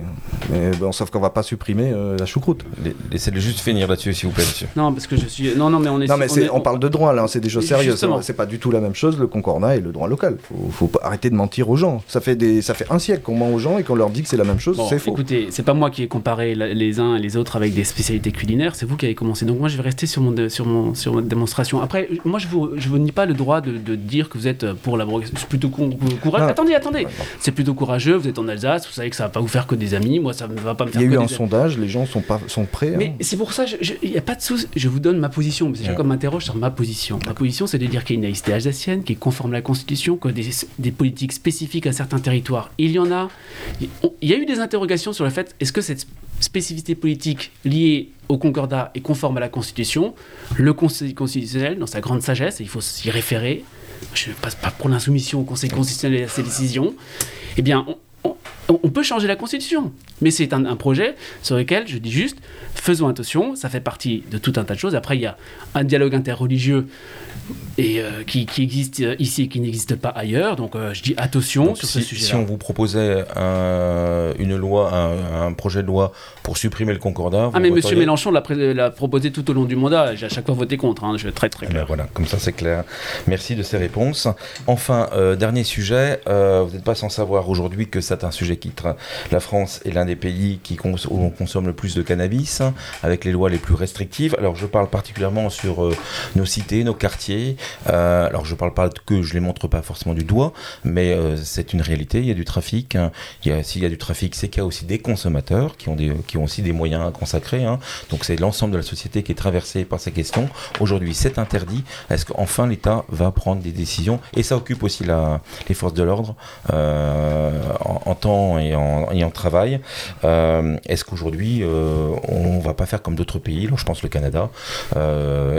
Mais bon, sauf qu'on va pas supprimer euh, la choucroute. Laissez-le juste finir là-dessus, s'il vous plaît, monsieur. Non, parce que je suis. Non, non, mais on est. Non, mais on, est... on, parle de droit là, c'est des choses sérieuses. C'est pas du tout la même chose, le concordat et le droit local. Faut, faut arrêter de mentir aux gens. Ça fait, des... ça fait un siècle qu'on ment aux gens et qu'on leur dit que c'est la même chose, bon, c'est faux. Écoutez, c'est pas moi qui ai comparé les uns et les autres avec des spécialités culinaires, c'est vous qui avez commencé. Donc moi, je vais rester sur, mon, sur, mon, sur ma démonstration. Après, après, moi je vous, je vous nie pas le droit de, de dire que vous êtes pour l'abrogation. C'est plutôt courageux. Non. Attendez, attendez. C'est plutôt courageux. Vous êtes en Alsace. Vous savez que ça va pas vous faire que des amis. Moi, ça ne va pas me Il faire y a que eu des un amis. sondage, les gens sont, pas, sont prêts. Mais hein. c'est pour ça, il n'y a pas de souci. Je vous donne ma position. Mais Jacob m'interroge sur ma position. Ma position, c'est de dire qu'il y a une laïcité alsacienne qui est conforme à la Constitution, que des, des politiques spécifiques à certains territoires. Il y en a. Il y a eu des interrogations sur le fait est-ce que cette spécificité politique liée au Concordat est conforme à la Constitution Le Conseil constitutionnel, dans sa grande sagesse, et il faut s'y référer, je ne passe pas pour l'insoumission au Conseil constitutionnel et à ses décisions, eh bien, on peut changer la Constitution. Mais c'est un, un projet sur lequel je dis juste, faisons attention, ça fait partie de tout un tas de choses. Après, il y a un dialogue interreligieux et, euh, qui, qui existe euh, ici et qui n'existe pas ailleurs. Donc, euh, je dis attention Donc, sur si, ce si sujet-là. on vous proposait un, une loi, un, un projet de loi pour supprimer le concordat, Ah, mais M. voteriez Mélenchon l'a proposé tout au long du mandat. J'ai à chaque fois voté contre. hein. Je très très Eh ben clair. voilà, comme ça c'est clair. Merci de ces réponses. Enfin, euh, dernier sujet, vous n'êtes pas sans savoir aujourd'hui que c'est un sujet qui tra- la France est l'un des pays qui cons- où on consomme le plus de cannabis, hein, avec les lois les plus restrictives. Alors je parle particulièrement sur nos cités, nos quartiers. Euh, alors je parle pas que je les montre pas forcément du doigt, mais euh, c'est une réalité. Il y a du trafic. hein. S'il y a du trafic, c'est qu'il y a aussi des consommateurs qui ont qui ont aussi des moyens à consacrer. hein. Donc c'est l'ensemble de la société qui est traversée par ces questions. Aujourd'hui, c'est interdit. Est-ce qu'enfin l'État va prendre des décisions? Et ça occupe aussi la, les forces de l'ordre euh, en, temps et en, travail. Est-ce qu'aujourd'hui, on va pas faire comme d'autres pays, je pense le Canada,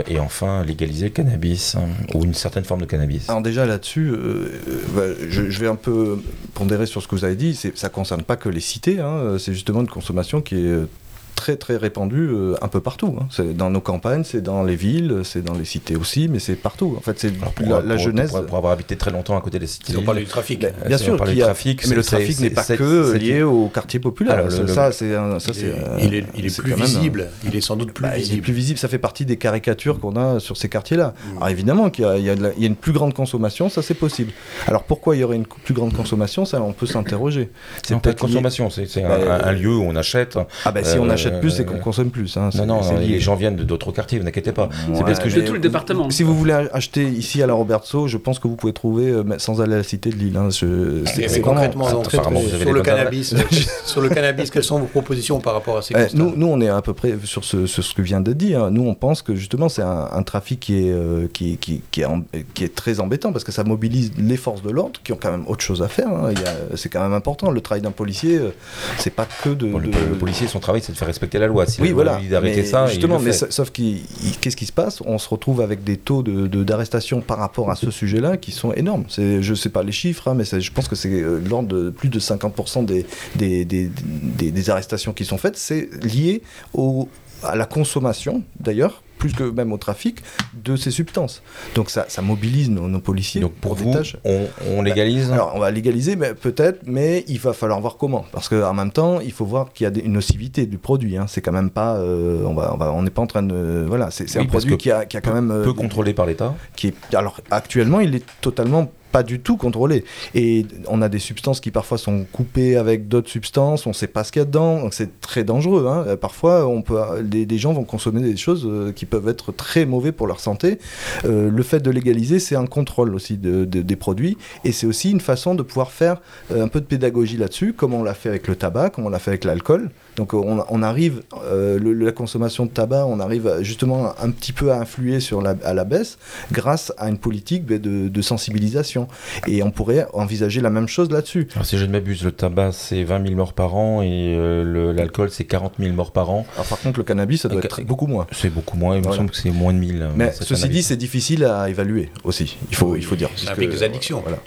et enfin légaliser le cannabis hein, ou une certaine forme de cannabis Alors déjà là-dessus, euh, euh, bah, je, vais un peu pondérer sur ce que vous avez dit. Ça ne concerne pas que les cités, hein, c'est justement une consommation qui est euh, très très répandue euh, un peu partout. hein. C'est dans nos campagnes, c'est dans les villes, c'est dans les cités aussi, mais c'est partout. En fait, c'est la, la pour- jeunesse. pour- pour avoir habité très longtemps à côté des cités. Ils ont parlé du trafic. Ben, Euh, bien si on sûr, a- trafic, mais le trafic n'est pas que lié au quartier populaire. Alors, le- Ça, c'est Il c'est est, il est- il est c'est plus même visible. Il est sans doute plus Bah, il est visible. plus visible, ça fait partie des caricatures qu'on a sur ces quartiers-là. Mm. Alors évidemment qu'il y, a- il y y a une plus grande consommation, ça c'est possible. Alors pourquoi il y aurait une plus grande consommation, ça on peut s'interroger. C'est peut-être consommation, c'est c'est un, Bah, un lieu où on achète. Ah bah si on Euh, achète plus, c'est qu'on consomme plus. hein, c'est- Non, non, c'est les gens viennent de d'autres quartiers, vous inquiétez pas. C'est Ouais, parce que je De tout le département. Si vous voulez acheter ici à la Robertso, je pense que vous pouvez trouver euh, sans aller à la cité de Lille. hein, je- Mais- c'est- c'est concrètement, donc, très, très- sur le cannabis, sur le cannabis, quelles sont vos propositions par rapport à ces Eh, nous, nous, on est à peu près sur ce, sur ce que vient de dire. Nous, on pense que justement, c'est un, un trafic qui est, euh, qui, qui, qui, est em- qui est très embêtant parce que ça mobilise les forces de l'ordre qui ont quand même autre chose à faire. hein. C'est quand même important. Le travail d'un policier, euh, c'est pas que de. Bon, le, de- le policier, son travail, c'est de faire respecter la loi. Si Oui, la voilà. lui d'arrêter Mais ça, justement, mais sauf qu'est-ce qui se passe? On se retrouve avec des taux de de- d'arrestation par rapport à ce sujet-là qui sont énormes. Je sais pas les chiffres, hein, mais je pense que c'est euh, l'ordre de plus de 50% des des, des, des- des arrestations qui sont faites, c'est lié au, à la consommation, d'ailleurs, plus que même au trafic, de ces substances. Donc ça, ça mobilise nos, nos policiers Donc pour des vous, tâches. on, on légalise Alors, on va légaliser, mais peut-être, mais il va falloir voir comment. Parce qu'en même temps, il faut voir qu'il y a des- une nocivité du produit. hein. C'est quand même pas. euh, on va, on va, on n'est pas en train de. Voilà, c'est Oui, un produit qui a, qui a quand même. euh, peu contrôlé par l'État. qui est, alors actuellement, il est totalement pas du tout contrôlé. Et on a des substances qui parfois sont coupées avec d'autres substances, on ne sait pas ce qu'il y a dedans, donc c'est très dangereux. hein. Euh, Parfois, on peut, des, des gens vont consommer des choses euh, peuvent être très mauvais pour leur santé. Euh, le fait de légaliser, c'est un contrôle aussi de- de- des produits, et c'est aussi une façon de pouvoir faire euh, un peu de pédagogie là-dessus, comme on l'a fait avec le tabac, comme on l'a fait avec l'alcool. Donc on, on arrive, euh, le- la consommation de tabac, on arrive justement un petit peu à influer sur la, à la baisse grâce à une politique ben, de, de sensibilisation. Et on pourrait envisager la même chose là-dessus. Alors, si je ne m'abuse, le tabac, c'est 20 000 morts par an et euh, l'alcool, c'est 40 000 morts par an. Alors, par contre, le cannabis, ça doit être beaucoup moins. C'est beaucoup moins, il me semble que c'est moins de 1000. Mais cette ceci dit, c'est difficile à évaluer aussi. Il faut, il faut dire. Ça implique des addictions. Voilà.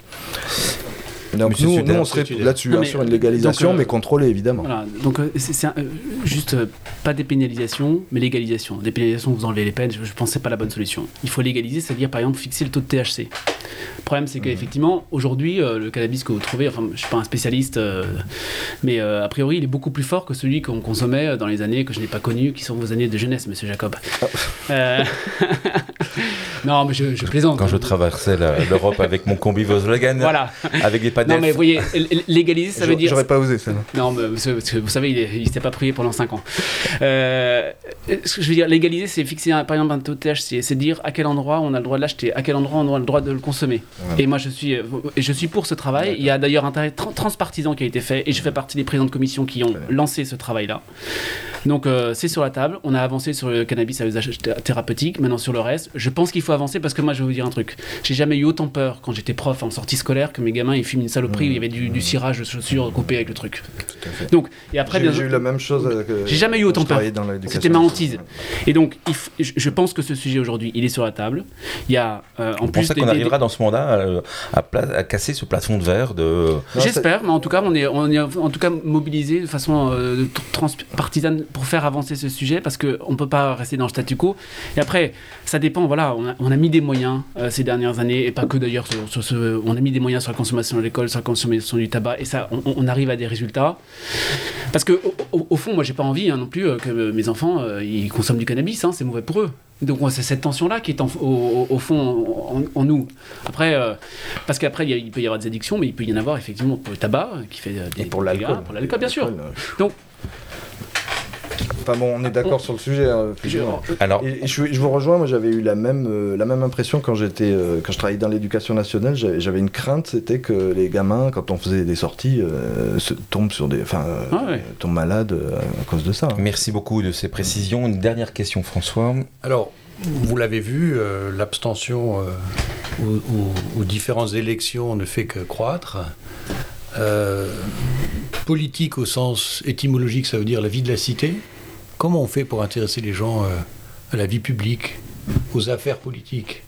Donc Monsieur nous, on serait là-dessus, hein, mais, sur une légalisation, donc, euh, mais contrôlée évidemment. Voilà, donc euh, c'est euh, juste euh, pas dépénalisation, mais légalisation. Dépénalisation, vous enlevez les peines, je, je pense que pas la bonne solution. Il faut légaliser, c'est-à-dire par exemple fixer le taux de THC. Le problème, c'est qu'effectivement, aujourd'hui, euh, le cannabis que vous trouvez, enfin, je suis pas un spécialiste, euh, mais euh, a priori, il est beaucoup plus fort que celui qu'on consommait dans les années que je n'ai pas connues, qui sont vos années de jeunesse, monsieur Jacob. Euh, Non, mais je, plaisante. Quand je traversais l'Europe avec mon combi Volkswagen, voilà. avec des panneaux. Non, mais vous voyez, légaliser, ça veut dire. J'aurais pas osé ça. Non, mais vous savez, il, ne s'est pas prié pendant 5 ans. Euh, ce que je veux dire, légaliser, c'est fixer par exemple un taux de THC, c'est dire à quel endroit on a le droit de l'acheter, à quel endroit on a le droit de le consommer. Et moi, je suis, je suis pour ce travail. Il y a d'ailleurs un travail transpartisan qui a été fait, et je fais partie des présidents de commission qui ont lancé ce travail-là. Donc euh, c'est sur la table. On a avancé sur le cannabis à usage thérapeutique. Maintenant sur le reste, je pense qu'il faut avancer parce que moi je vais vous dire un truc. J'ai jamais eu autant peur quand j'étais prof en sortie scolaire que mes gamins ils fument une saloperie où il y avait du, cirage de chaussures coupé avec le truc. Donc et après j'ai eu la même chose. J'ai jamais eu autant peur. C'était ma hantise. Et donc je pense que ce sujet aujourd'hui il est sur la table. Il y a euh, en plus. qu'on arrivera dans ce mandat euh, à, à, casser ce plafond de verre de. J'espère, mais en tout cas on est, on est en tout cas mobilisé de façon transpartisane pour faire avancer ce sujet parce qu'on ne peut pas rester dans le statu quo. Et après, ça dépend, voilà, on a, mis des moyens euh, ces dernières années, et pas que d'ailleurs, sur, ce, on a mis des moyens sur la consommation de l'école, sur la consommation du tabac, et ça, on, arrive à des résultats. Parce que, au, fond, moi, j'ai pas envie hein, non plus euh, que mes enfants, euh, ils consomment du cannabis, hein, c'est mauvais pour eux. Donc c'est cette tension-là qui est au, fond en, nous. Après, parce qu'après il, peut y avoir des addictions, mais il peut y en avoir effectivement pour le tabac qui fait des, et pour l'alcool, pour l'alcool bien sûr. Donc Enfin bon, on est d'accord sur le sujet. Hein, Alors, je, vous rejoins. Moi, j'avais eu la même euh, la même impression quand j'étais euh, quand je travaillais dans l'éducation nationale. J'avais une crainte, c'était que les gamins, quand on faisait des sorties, euh, se tombent sur des, enfin, ah tombent malades à cause de ça. Hein. Merci beaucoup de ces précisions. Une dernière question, François. Alors, vous l'avez vu, l'abstention aux, aux, différentes élections ne fait que croître. politique au sens étymologique, ça veut dire la vie de la cité. Comment on fait pour intéresser les gens euh, à la vie publique, aux affaires politiques?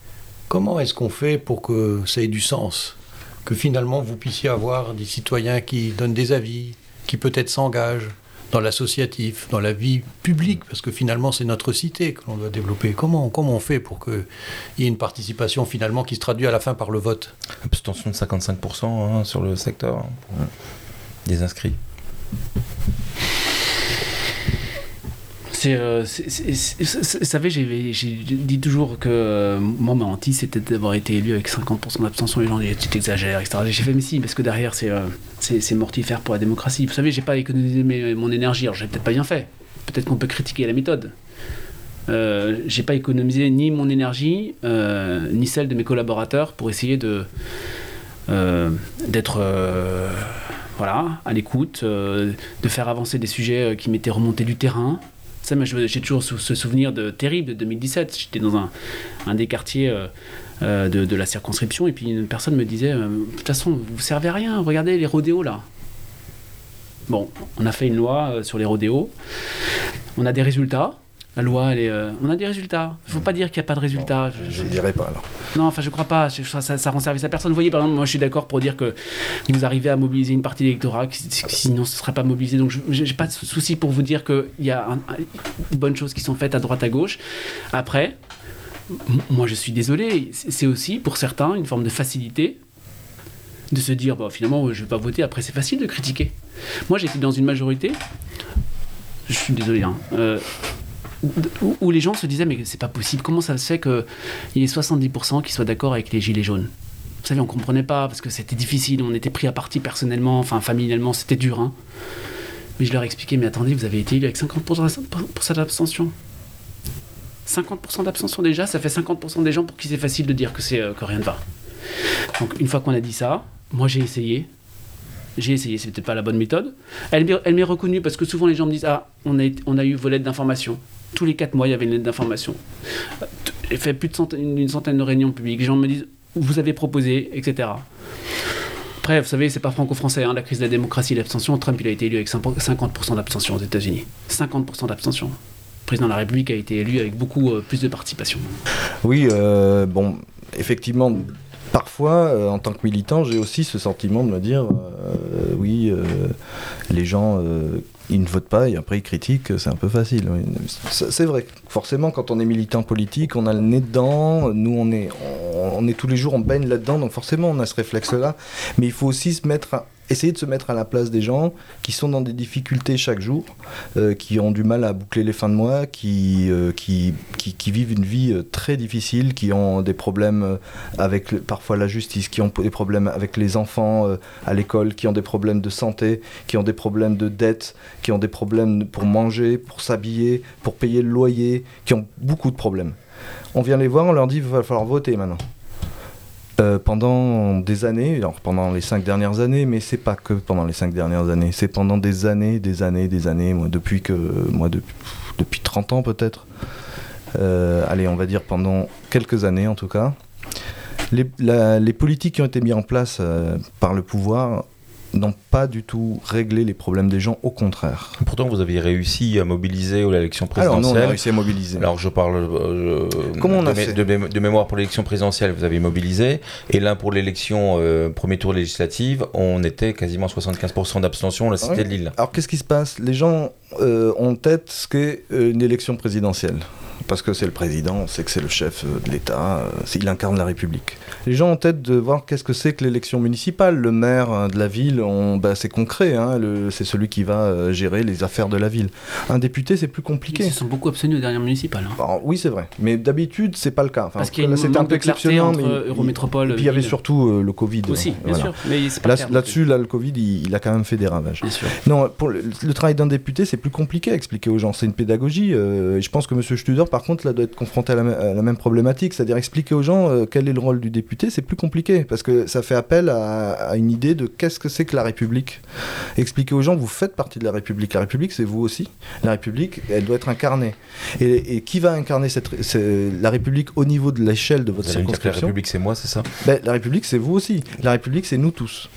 Comment est-ce qu'on fait pour que ça ait du sens? Que finalement vous puissiez avoir des citoyens qui donnent des avis, qui peut-être s'engagent dans l'associatif, dans la vie publique, parce que finalement c'est notre cité que l'on doit développer. Comment, comment on fait pour qu'il y ait une participation finalement qui se traduit à la fin par le vote? Abstention de 55% hein, sur le secteur hein, des inscrits. Euh, vous savez, j'ai dit toujours que euh, moi, ma hantise, c'était d'avoir été élu avec 50% d'abstention. Les gens disaient, tu t'exagères, etc. J'ai fait, mais si, parce que derrière, euh, c'est mortifère pour la démocratie. Vous savez, j'ai pas économisé mon énergie. Alors, j'ai peut-être pas bien fait. Peut-être qu'on peut critiquer la méthode. Euh, j'ai pas économisé ni mon énergie, ni celle de mes collaborateurs pour essayer d'être voilà, à l'écoute, de faire avancer des sujets qui m'étaient remontés du terrain, j'ai toujours ce souvenir de, terrible de 2017. J'étais dans un, un, des quartiers euh, euh, de, la circonscription et puis une personne me disait euh, De toute façon, vous servez à rien, regardez les rodéos là. Bon, on a fait une loi sur les rodéos. On a des résultats. La loi, elle est, euh, on a des résultats. Il ne faut pas dire qu'il n'y a pas de résultats. je ne dirais pas alors. Non, enfin, je ne crois pas. Ça, ça, rend service à personne. Vous voyez, par exemple, moi, je suis d'accord pour dire que vous arrivez à mobiliser une partie de l'électorat, sinon ce ne serait pas mobilisé. Donc, je n'ai pas de souci pour vous dire qu'il y a de bonnes choses qui sont faites à droite, à gauche. Après, moi, je suis désolé. C'est aussi, pour certains, une forme de facilité de se dire, bah, finalement, je ne vais pas voter. Après, c'est facile de critiquer. Moi, j'étais dans une majorité. Je suis désolé. Hein, euh, où, les gens se disaient mais c'est pas possible, comment ça se fait qu'il y ait 70% qui soient d'accord avec les gilets jaunes? Vous savez, on comprenait pas parce que c'était difficile, on était pris à partie personnellement, enfin familialement, c'était dur. Hein. Mais je leur expliquais mais attendez, vous avez été élu avec 50% d'abstention. 50% d'abstention déjà, ça fait 50% des gens pour qui c'est facile de dire que, c'est, euh, que rien ne va. Donc une fois qu'on a dit ça, moi j'ai essayé, j'ai essayé, c'est peut-être pas la bonne méthode. Elle, m'est reconnue parce que souvent les gens me disent Ah, on a, on a eu vos lettres d'information. Tous les quatre mois, il y avait une lettre d'information. J'ai fait plus d'une centaine de réunions publiques. Les gens me disent Vous avez proposé, etc. Après, vous savez, c'est pas franco-français, hein, la crise de la démocratie, l'abstention. Trump, il a été élu avec 50% d'abstention aux États-Unis. 50% d'abstention. Le président de la République a été élu avec beaucoup euh, plus de participation. Oui, euh, bon, effectivement, parfois, euh, en tant que militant, j'ai aussi ce sentiment de me dire, oui, les gens ils ne votent pas et après ils critiquent, c'est un peu facile. C'est vrai, forcément, quand on est militant politique, on a le nez dedans, nous on est, on, est tous les jours, on baigne là-dedans, donc forcément on a ce réflexe-là, mais il faut aussi se mettre essayer de se mettre à la place des gens qui sont dans des difficultés chaque jour, euh, qui ont du mal à boucler les fins de mois, qui, euh, qui, vivent une vie euh, très difficile, qui ont des problèmes avec parfois la justice, qui ont des problèmes avec les enfants à l'école, qui ont des problèmes de santé, qui ont des problèmes de dette, qui ont des problèmes pour manger, pour s'habiller, pour payer le loyer, qui ont beaucoup de problèmes. On vient les voir, on leur dit il va falloir voter maintenant. Euh, pendant des années, alors pendant les cinq dernières années, mais c'est pas que pendant les cinq dernières années, c'est pendant des années, des années, des années, moi, depuis que, moi, depuis, depuis 30 ans peut-être, euh, allez, on va dire pendant quelques années en tout cas, les politiques qui ont été mises en place euh, par le pouvoir n'ont pas du tout réglé les problèmes des gens, au contraire. Pourtant, vous aviez réussi à mobiliser l'élection Alors, présidentielle. nous, on a réussi à mobiliser. Alors, je parle euh, Comment on de, a mé- fait de mé- de mémoire pour l'élection présidentielle, vous avez mobilisé, et là pour l'élection euh, premier tour législative, on était quasiment 75% d'abstention la cité de Lille. Alors, qu'est-ce qui se passe? Les gens euh, ont en tête ce qu'est une élection présidentielle. Parce que c'est le président, on sait que c'est le chef euh, de l'État, euh, il incarne la République. Les gens ont en tête de voir qu'est-ce que c'est que l'élection municipale. Le maire euh, de la ville, bah, c'est concret, hein, c'est celui qui va gérer les affaires de la ville. Un député, c'est plus Ils compliqué. se sont beaucoup abstenus aux dernières municipales. hein. Alors, oui, c'est vrai. Mais d'habitude, c'est pas le cas. Enfin, Parce qu'il y a une un peu exceptionnel. entre mais il- Eurométropole, Et puis il y avait surtout euh, le Covid. Aussi, bien voilà. sûr. Mais pas Là- Là-dessus, là, le Covid, il, il a quand même fait des ravages. Bien sûr. Non, pour le, le travail d'un député, c'est plus compliqué à expliquer aux gens. C'est une pédagogie. euh, et je pense que M. Studer, par contre, là, doit être confronté à la, à la même problématique. C'est-à-dire expliquer aux gens euh, quel est le rôle du député, c'est plus compliqué. Parce que ça fait appel à, à une idée de qu'est-ce que c'est que la République. Expliquer aux gens, vous faites partie de la République. La République, c'est vous aussi. La République, elle doit être incarnée. Et, et qui va incarner cette, c'est la République au niveau de l'échelle de votre Vous que la circonscription République c'est moi, c'est ça? Ben, la République, c'est vous aussi. La République, c'est nous tous.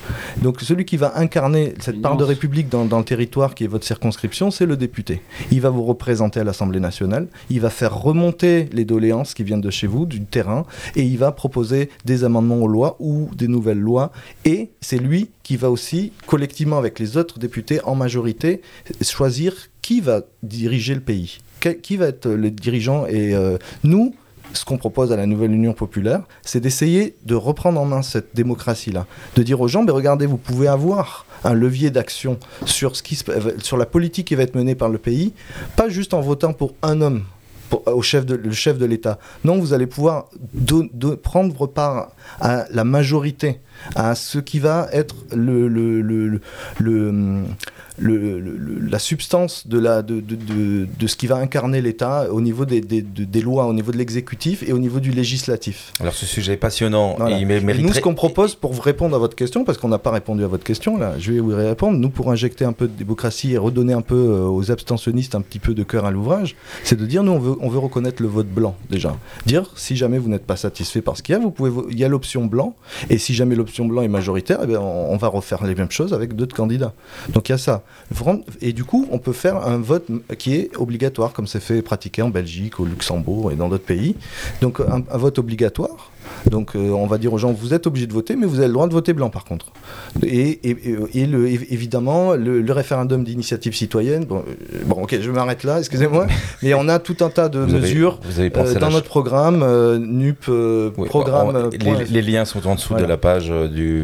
Donc celui qui va incarner cette part de. République dans, dans le territoire qui est votre circonscription, c'est le député. Il va vous représenter à l'Assemblée nationale, il va faire remonter les doléances qui viennent de chez vous, du terrain, et il va proposer des amendements aux lois ou des nouvelles lois. Et c'est lui qui va aussi, collectivement avec les autres députés en majorité, choisir qui va diriger le pays. Qui va être le dirigeant Et euh, nous, ce qu'on propose à la nouvelle Union populaire, c'est d'essayer de reprendre en main cette démocratie-là, de dire aux gens, mais regardez, vous pouvez avoir un levier d'action sur, se- sur la politique qui va être menée par le pays, pas juste en votant pour un homme. Pour- au chef de, le chef de l'État. Non, vous allez pouvoir prendre part à la majorité, à ce qui va être le, le- le- le- la substance de, la, de, de, de, de ce qui va incarner l'État au niveau des, des, de- des lois, au niveau de l'exécutif et au niveau du législatif. Alors ce sujet est passionnant Voilà. et il mé- Et nous, ce qu'on propose pour répondre à votre question, parce qu'on n'a pas répondu à votre question, là, je vais vous répondre. Nous, pour injecter un peu de démocratie et redonner un peu euh, aux abstentionnistes un petit peu de cœur à l'ouvrage, c'est de dire nous, on veut, on veut reconnaître le vote blanc déjà. Dire si jamais vous n'êtes pas satisfait par ce qu'il y a, vous pouvez, il y a l'option blanc, et si jamais l'option blanc est majoritaire, eh bien, on, on va refaire les mêmes choses avec d'autres candidats. Donc il y a ça. Et du coup, on peut faire un vote qui est obligatoire, comme c'est fait pratiqué en Belgique, au Luxembourg et dans d'autres pays. Donc un, un vote obligatoire. Donc euh, on va dire aux gens, vous êtes obligés de voter, mais vous avez le droit de voter blanc par contre. Et, et- et- et le, év- évidemment, le, le référendum d'initiative citoyenne, bon, euh, bon ok, je m'arrête là, excusez-moi, mais on a tout un tas de Vous avez- mesures vous avez euh, dans notre programme, euh, NUP, euh, Oui, programme... on- euh, les, liens sont en dessous Voilà. de la page euh, du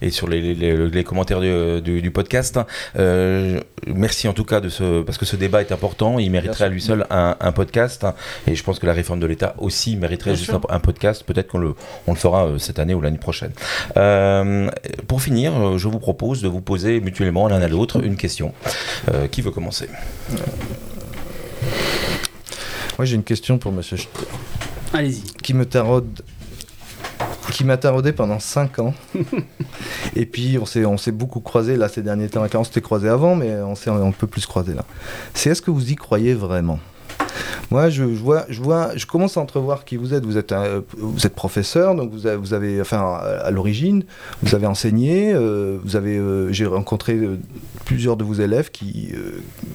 et sur les, les- les- les commentaires du, du- du podcast. Euh, merci en tout cas de ce parce que ce débat est important. Il mériterait à lui seul un, un podcast et je pense que la réforme de l'État aussi mériterait Bien juste un, un podcast. Peut-être qu'on le on le fera euh, cette année ou l'année prochaine. Euh, pour finir, euh, je vous propose de vous poser mutuellement l'un à l'autre une question. Euh, qui veut commencer? Moi j'ai une question pour Monsieur Allez-y. qui me taraude qui m'a taraudé pendant 5 ans. et puis on s'est on s'est beaucoup croisé là ces derniers temps. On s'était croisé avant, mais on s'est un peu plus croisé là. C'est est-ce que vous y croyez vraiment? Moi, je, je vois, je vois, je commence à entrevoir qui vous êtes. Vous êtes, un- vous êtes professeur, donc vous avez, vous avez enfin, à, l'origine, vous avez enseigné, euh, vous avez, euh, j'ai rencontré euh, plusieurs de vos élèves qui,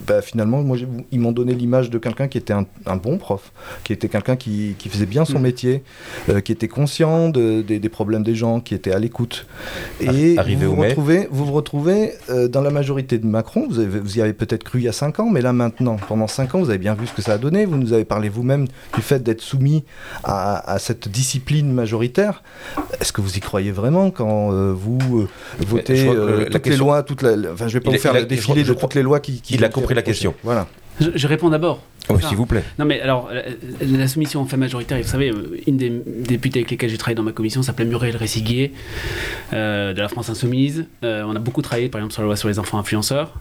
bah, finalement, moi, ils m'ont donné l'image de quelqu'un qui était un, bon prof, qui était quelqu'un qui, faisait bien son mm. métier, qui était conscient des problèmes des gens, qui était à l'écoute. Et vous, vous, retrouvez, vous vous retrouvez dans la majorité de Macron, vous, avez, vous y avez peut-être cru il y a 5 ans, mais là maintenant, pendant 5 ans, vous avez bien vu ce que ça a donné, vous nous avez parlé vous-même du fait d'être soumis à, cette discipline majoritaire. Est-ce que vous y croyez vraiment quand vous votez toutes les lois, toutes la, enfin, je vais pas vous faire le défilé de toutes les lois qui. il a compris la question. Voilà. Je, réponds d'abord. Oh, S'il vous plaît. Non, mais alors, la, soumission en fait majoritaire, vous savez, une des députés avec lesquelles j'ai travaillé dans ma commission s'appelait Muriel Ressiguier, euh, de la France Insoumise. Euh, on a beaucoup travaillé, par exemple, sur la loi sur les enfants influenceurs.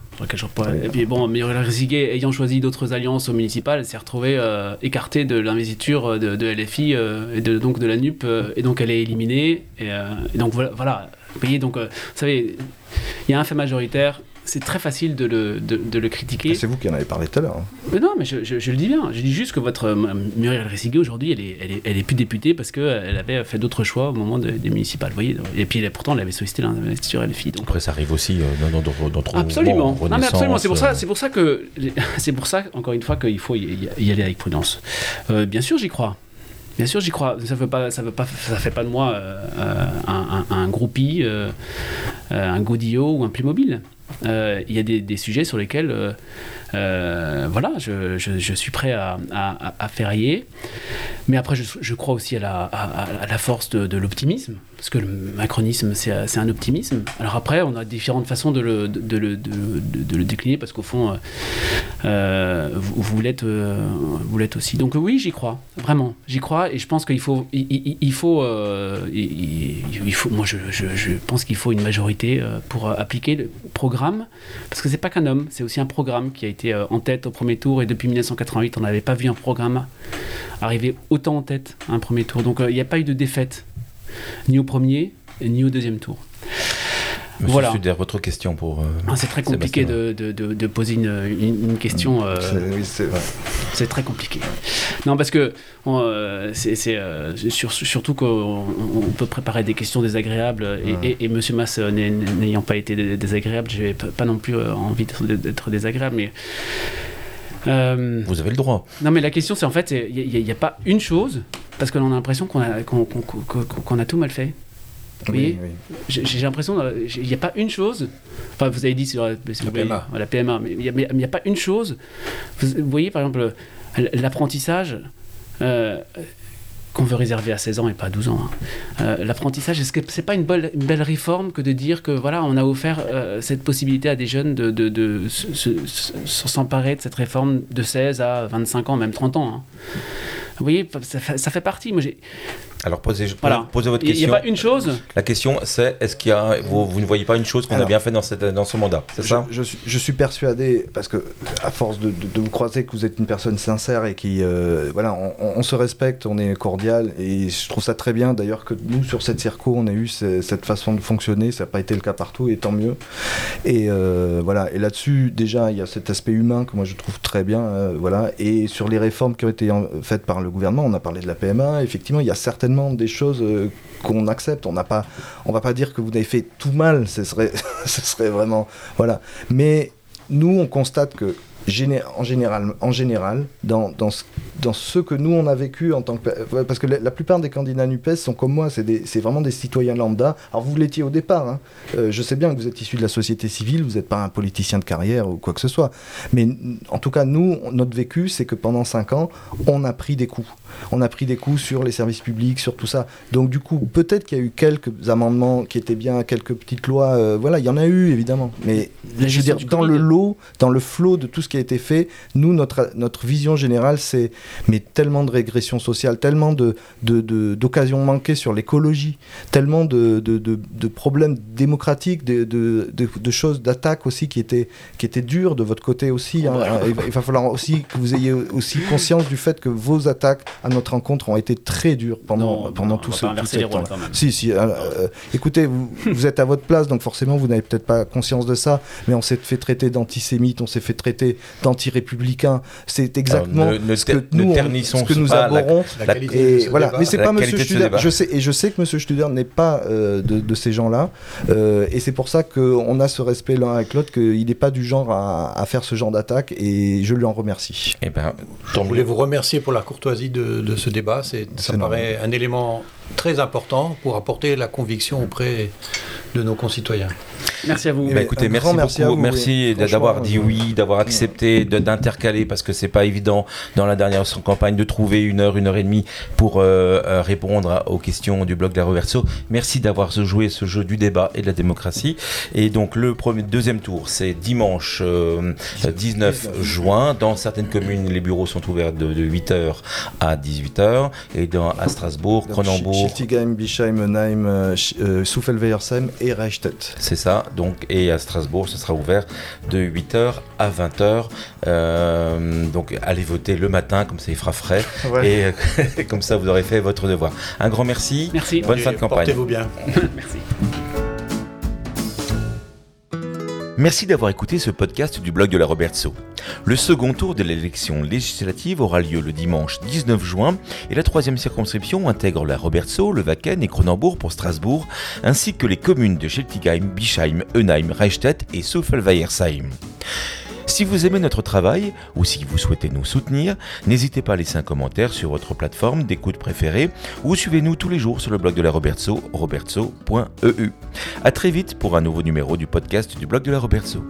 Et puis, bon, Muriel Ressiguier, ayant choisi d'autres alliances au municipal, s'est retrouvée euh, écartée de l'investiture de, LFI et de, donc de la NUP, et donc elle est éliminée. Et, et donc voilà, voilà. Vous voyez, donc, vous savez, il y a un fait majoritaire, c'est très facile de le, de, le critiquer. C'est vous qui en avez parlé tout à l'heure. Hein. Mais non, mais je, je, le dis bien. Je dis juste que votre euh, Muriel Ressiguet, aujourd'hui, elle est, elle, est, elle est plus députée parce qu'elle avait fait d'autres choix au moment des municipales. Vous voyez et puis pourtant, elle avait sollicité l'investiture LFI. Donc... Après, ça arrive aussi euh, dans, dans, dans, Absolument. non, mais absolument. C'est pour, ça, c'est pour ça que, c'est pour ça, encore une fois, qu'il faut y, aller avec prudence. Euh, bien sûr, j'y crois. Bien sûr, j'y crois. Ça ne ça ça fait pas de moi euh, un, un, groupie, un godillot ou un Playmobil. Euh, il y a des, sujets sur lesquels euh, euh, voilà, je, suis prêt à, à, à ferrier. Mais après, je, crois aussi à la, à, la force de l'optimisme, parce que le macronisme, c'est un optimisme. Alors après, on a différentes façons de le, décliner, parce qu'au fond, euh, vous, vous l'êtes vous l'êtes aussi. Donc oui, j'y crois, vraiment, j'y crois, et je pense qu'il faut, il, faut, moi, je, pense qu'il faut une majorité pour appliquer le programme, parce que c'est pas qu'un homme, c'est aussi un programme qui a été euh, en tête au premier tour et depuis 1988, on n'avait pas vu un programme arriver autant en tête à un premier tour. Donc euh, il n'y a pas eu de défaite, ni au premier, ni au deuxième tour. Monsieur voilà. Suder, votre question pour. Euh, ah, c'est très compliqué de, de, de, poser une, une, question. Euh, c'est très compliqué. Non, parce que c'est surtout qu'on peut préparer des questions désagréables et, et, Monsieur Mass n'ayant pas été désagréable, je n'ai pas non plus envie d'être désagréable, mais. Euh, Vous avez le droit. Non, mais la question, c'est en fait, il n'y a, pas une chose, parce qu'on a l'impression qu'on a, qu'on a tout mal fait. Vous voyez J'ai l'impression, il n'y a pas une chose. Enfin, vous avez dit sur la, PMA. La PMA, mais il n'y a, pas une chose. Vous, voyez, par exemple, l'apprentissage. Euh, qu'on veut réserver à 16 ans et pas à 12 ans. Hein. Euh, l'apprentissage, est-ce que c'est pas une belle, une belle réforme que de dire que voilà, on a offert euh, cette possibilité à des jeunes de, de, de, s'emparer de cette réforme de 16 à 25 ans, même 30 ans. Hein. Vous voyez, ça, fait partie. Moi, j'ai alors posez, posez votre question. Il n'y a pas une chose La question c'est est-ce qu'il y a vous, vous, ne voyez pas une chose qu'on a bien fait dans, cette, dans ce mandat C'est ça? je, je, suis persuadé parce que à force de, de, vous croiser que vous êtes une personne sincère et qui euh, voilà on, se respecte, on est cordial et je trouve ça très bien d'ailleurs que nous sur cette circo on a eu cette façon de fonctionner, ça n'a pas été le cas partout et tant mieux. Et euh, voilà et là-dessus déjà il y a cet aspect humain que moi je trouve très bien euh, voilà et sur les réformes qui ont été faites par le gouvernement, on a parlé de la PMA, effectivement il y a certaines des choses euh, qu'on accepte. On n'a pas, on va pas dire que vous avez fait tout mal. Ce serait, ce serait vraiment, voilà. Mais nous, on constate que en général, en général dans, dans, ce, dans, ce, que nous on a vécu en tant que parce que la, plupart des candidats Nupes sont comme moi, c'est vraiment des citoyens lambda. Alors vous l'étiez au départ. Hein. Euh, je sais bien que vous êtes issu de la société civile, vous n'êtes pas un politicien de carrière ou quoi que ce soit. Mais en tout cas, nous, notre vécu, c'est que pendant cinq ans, on a pris des coups on a pris des coups sur les services publics, sur tout ça. Donc du coup, peut-être qu'il y a eu quelques amendements qui étaient bien, quelques petites lois, euh, voilà, il y en a eu évidemment. Mais je veux dire, dans le lot, dans le flot de tout ce qui a été fait, nous, notre, notre vision générale, c'est mais tellement de régression sociale, tellement de, d'occasions manquées sur l'écologie, tellement de, de, problèmes démocratiques, de, choses d'attaque aussi qui étaient, qui étaient dures de votre côté aussi. Hein. Il va falloir aussi que vous ayez aussi conscience du fait que vos attaques à notre rencontre ont été très durs pendant, Non, pendant on tout va ce pas inverser tout les ce rôles, temps. quand même. Si, si. euh, euh, écoutez, vous, vous êtes à votre place, donc forcément, vous n'avez peut-être pas conscience de ça, mais on s'est fait traiter d'antisémite, on s'est fait traiter d'anti-républicain. C'est exactement Alors, ne- ne ce que nous, on- ternissons ce que nous abhorrons. La La- qualité de Et ce voilà, débat. mais c'est pas Monsieur Studer. Je sais et je sais que Monsieur Studer n'est pas euh, de, de ces gens-là, euh, et c'est pour ça qu'on a ce respect l'un avec l'autre, qu'il n'est pas du genre à, à faire ce genre d'attaque, et je lui en remercie. Eh ben, Je voulais vous remercier pour la courtoisie de, de ce débat. C'est, ça paraît un élément très important pour apporter la conviction auprès de nos concitoyens. Merci à vous. Eh Bah, un écoutez, merci beaucoup. vous, merci d'avoir dit euh, oui, d'avoir accepté d'intercaler parce que c'est pas évident dans la dernière campagne de trouver une heure, une heure et demie pour euh, euh, répondre à- aux questions du blog de la Reverso. Merci d'avoir joué ce jeu du débat et de la démocratie. Et donc le premier, deuxième tour, c'est dimanche euh, 19 juin. Dans certaines communes, les bureaux sont ouverts de, 8h à 18h. Et dans, à Strasbourg, Cronenbourg, Schiltigheim, Bischheim, Neim, euh, euh, Souffel-Weiersheim et Reichstätt. C'est ça, donc, et à Strasbourg, ce sera ouvert de 8h à 20h. Euh, donc, allez voter le matin, comme ça il fera frais, et euh, comme ça vous aurez fait votre devoir. Un grand merci. Merci. Bonne Et fin de campagne. Portez-vous bien. Merci. Merci d'avoir écouté ce podcast du blog de la Robertso. Le second tour de l'élection législative aura lieu le dimanche 19 juin et la troisième circonscription intègre la Robertso, le Wacken et Cronenbourg pour Strasbourg, ainsi que les communes de Scheltigheim, Bischheim, Eunheim, Reichstätt et Souffel-Weiersheim. Si vous aimez notre travail ou si vous souhaitez nous soutenir, n'hésitez pas à laisser un commentaire sur votre plateforme d'écoute préférée ou suivez-nous tous les jours sur le blog de la Robertso, robertso.eu. A très vite pour un nouveau numéro du podcast du blog de la Robertso.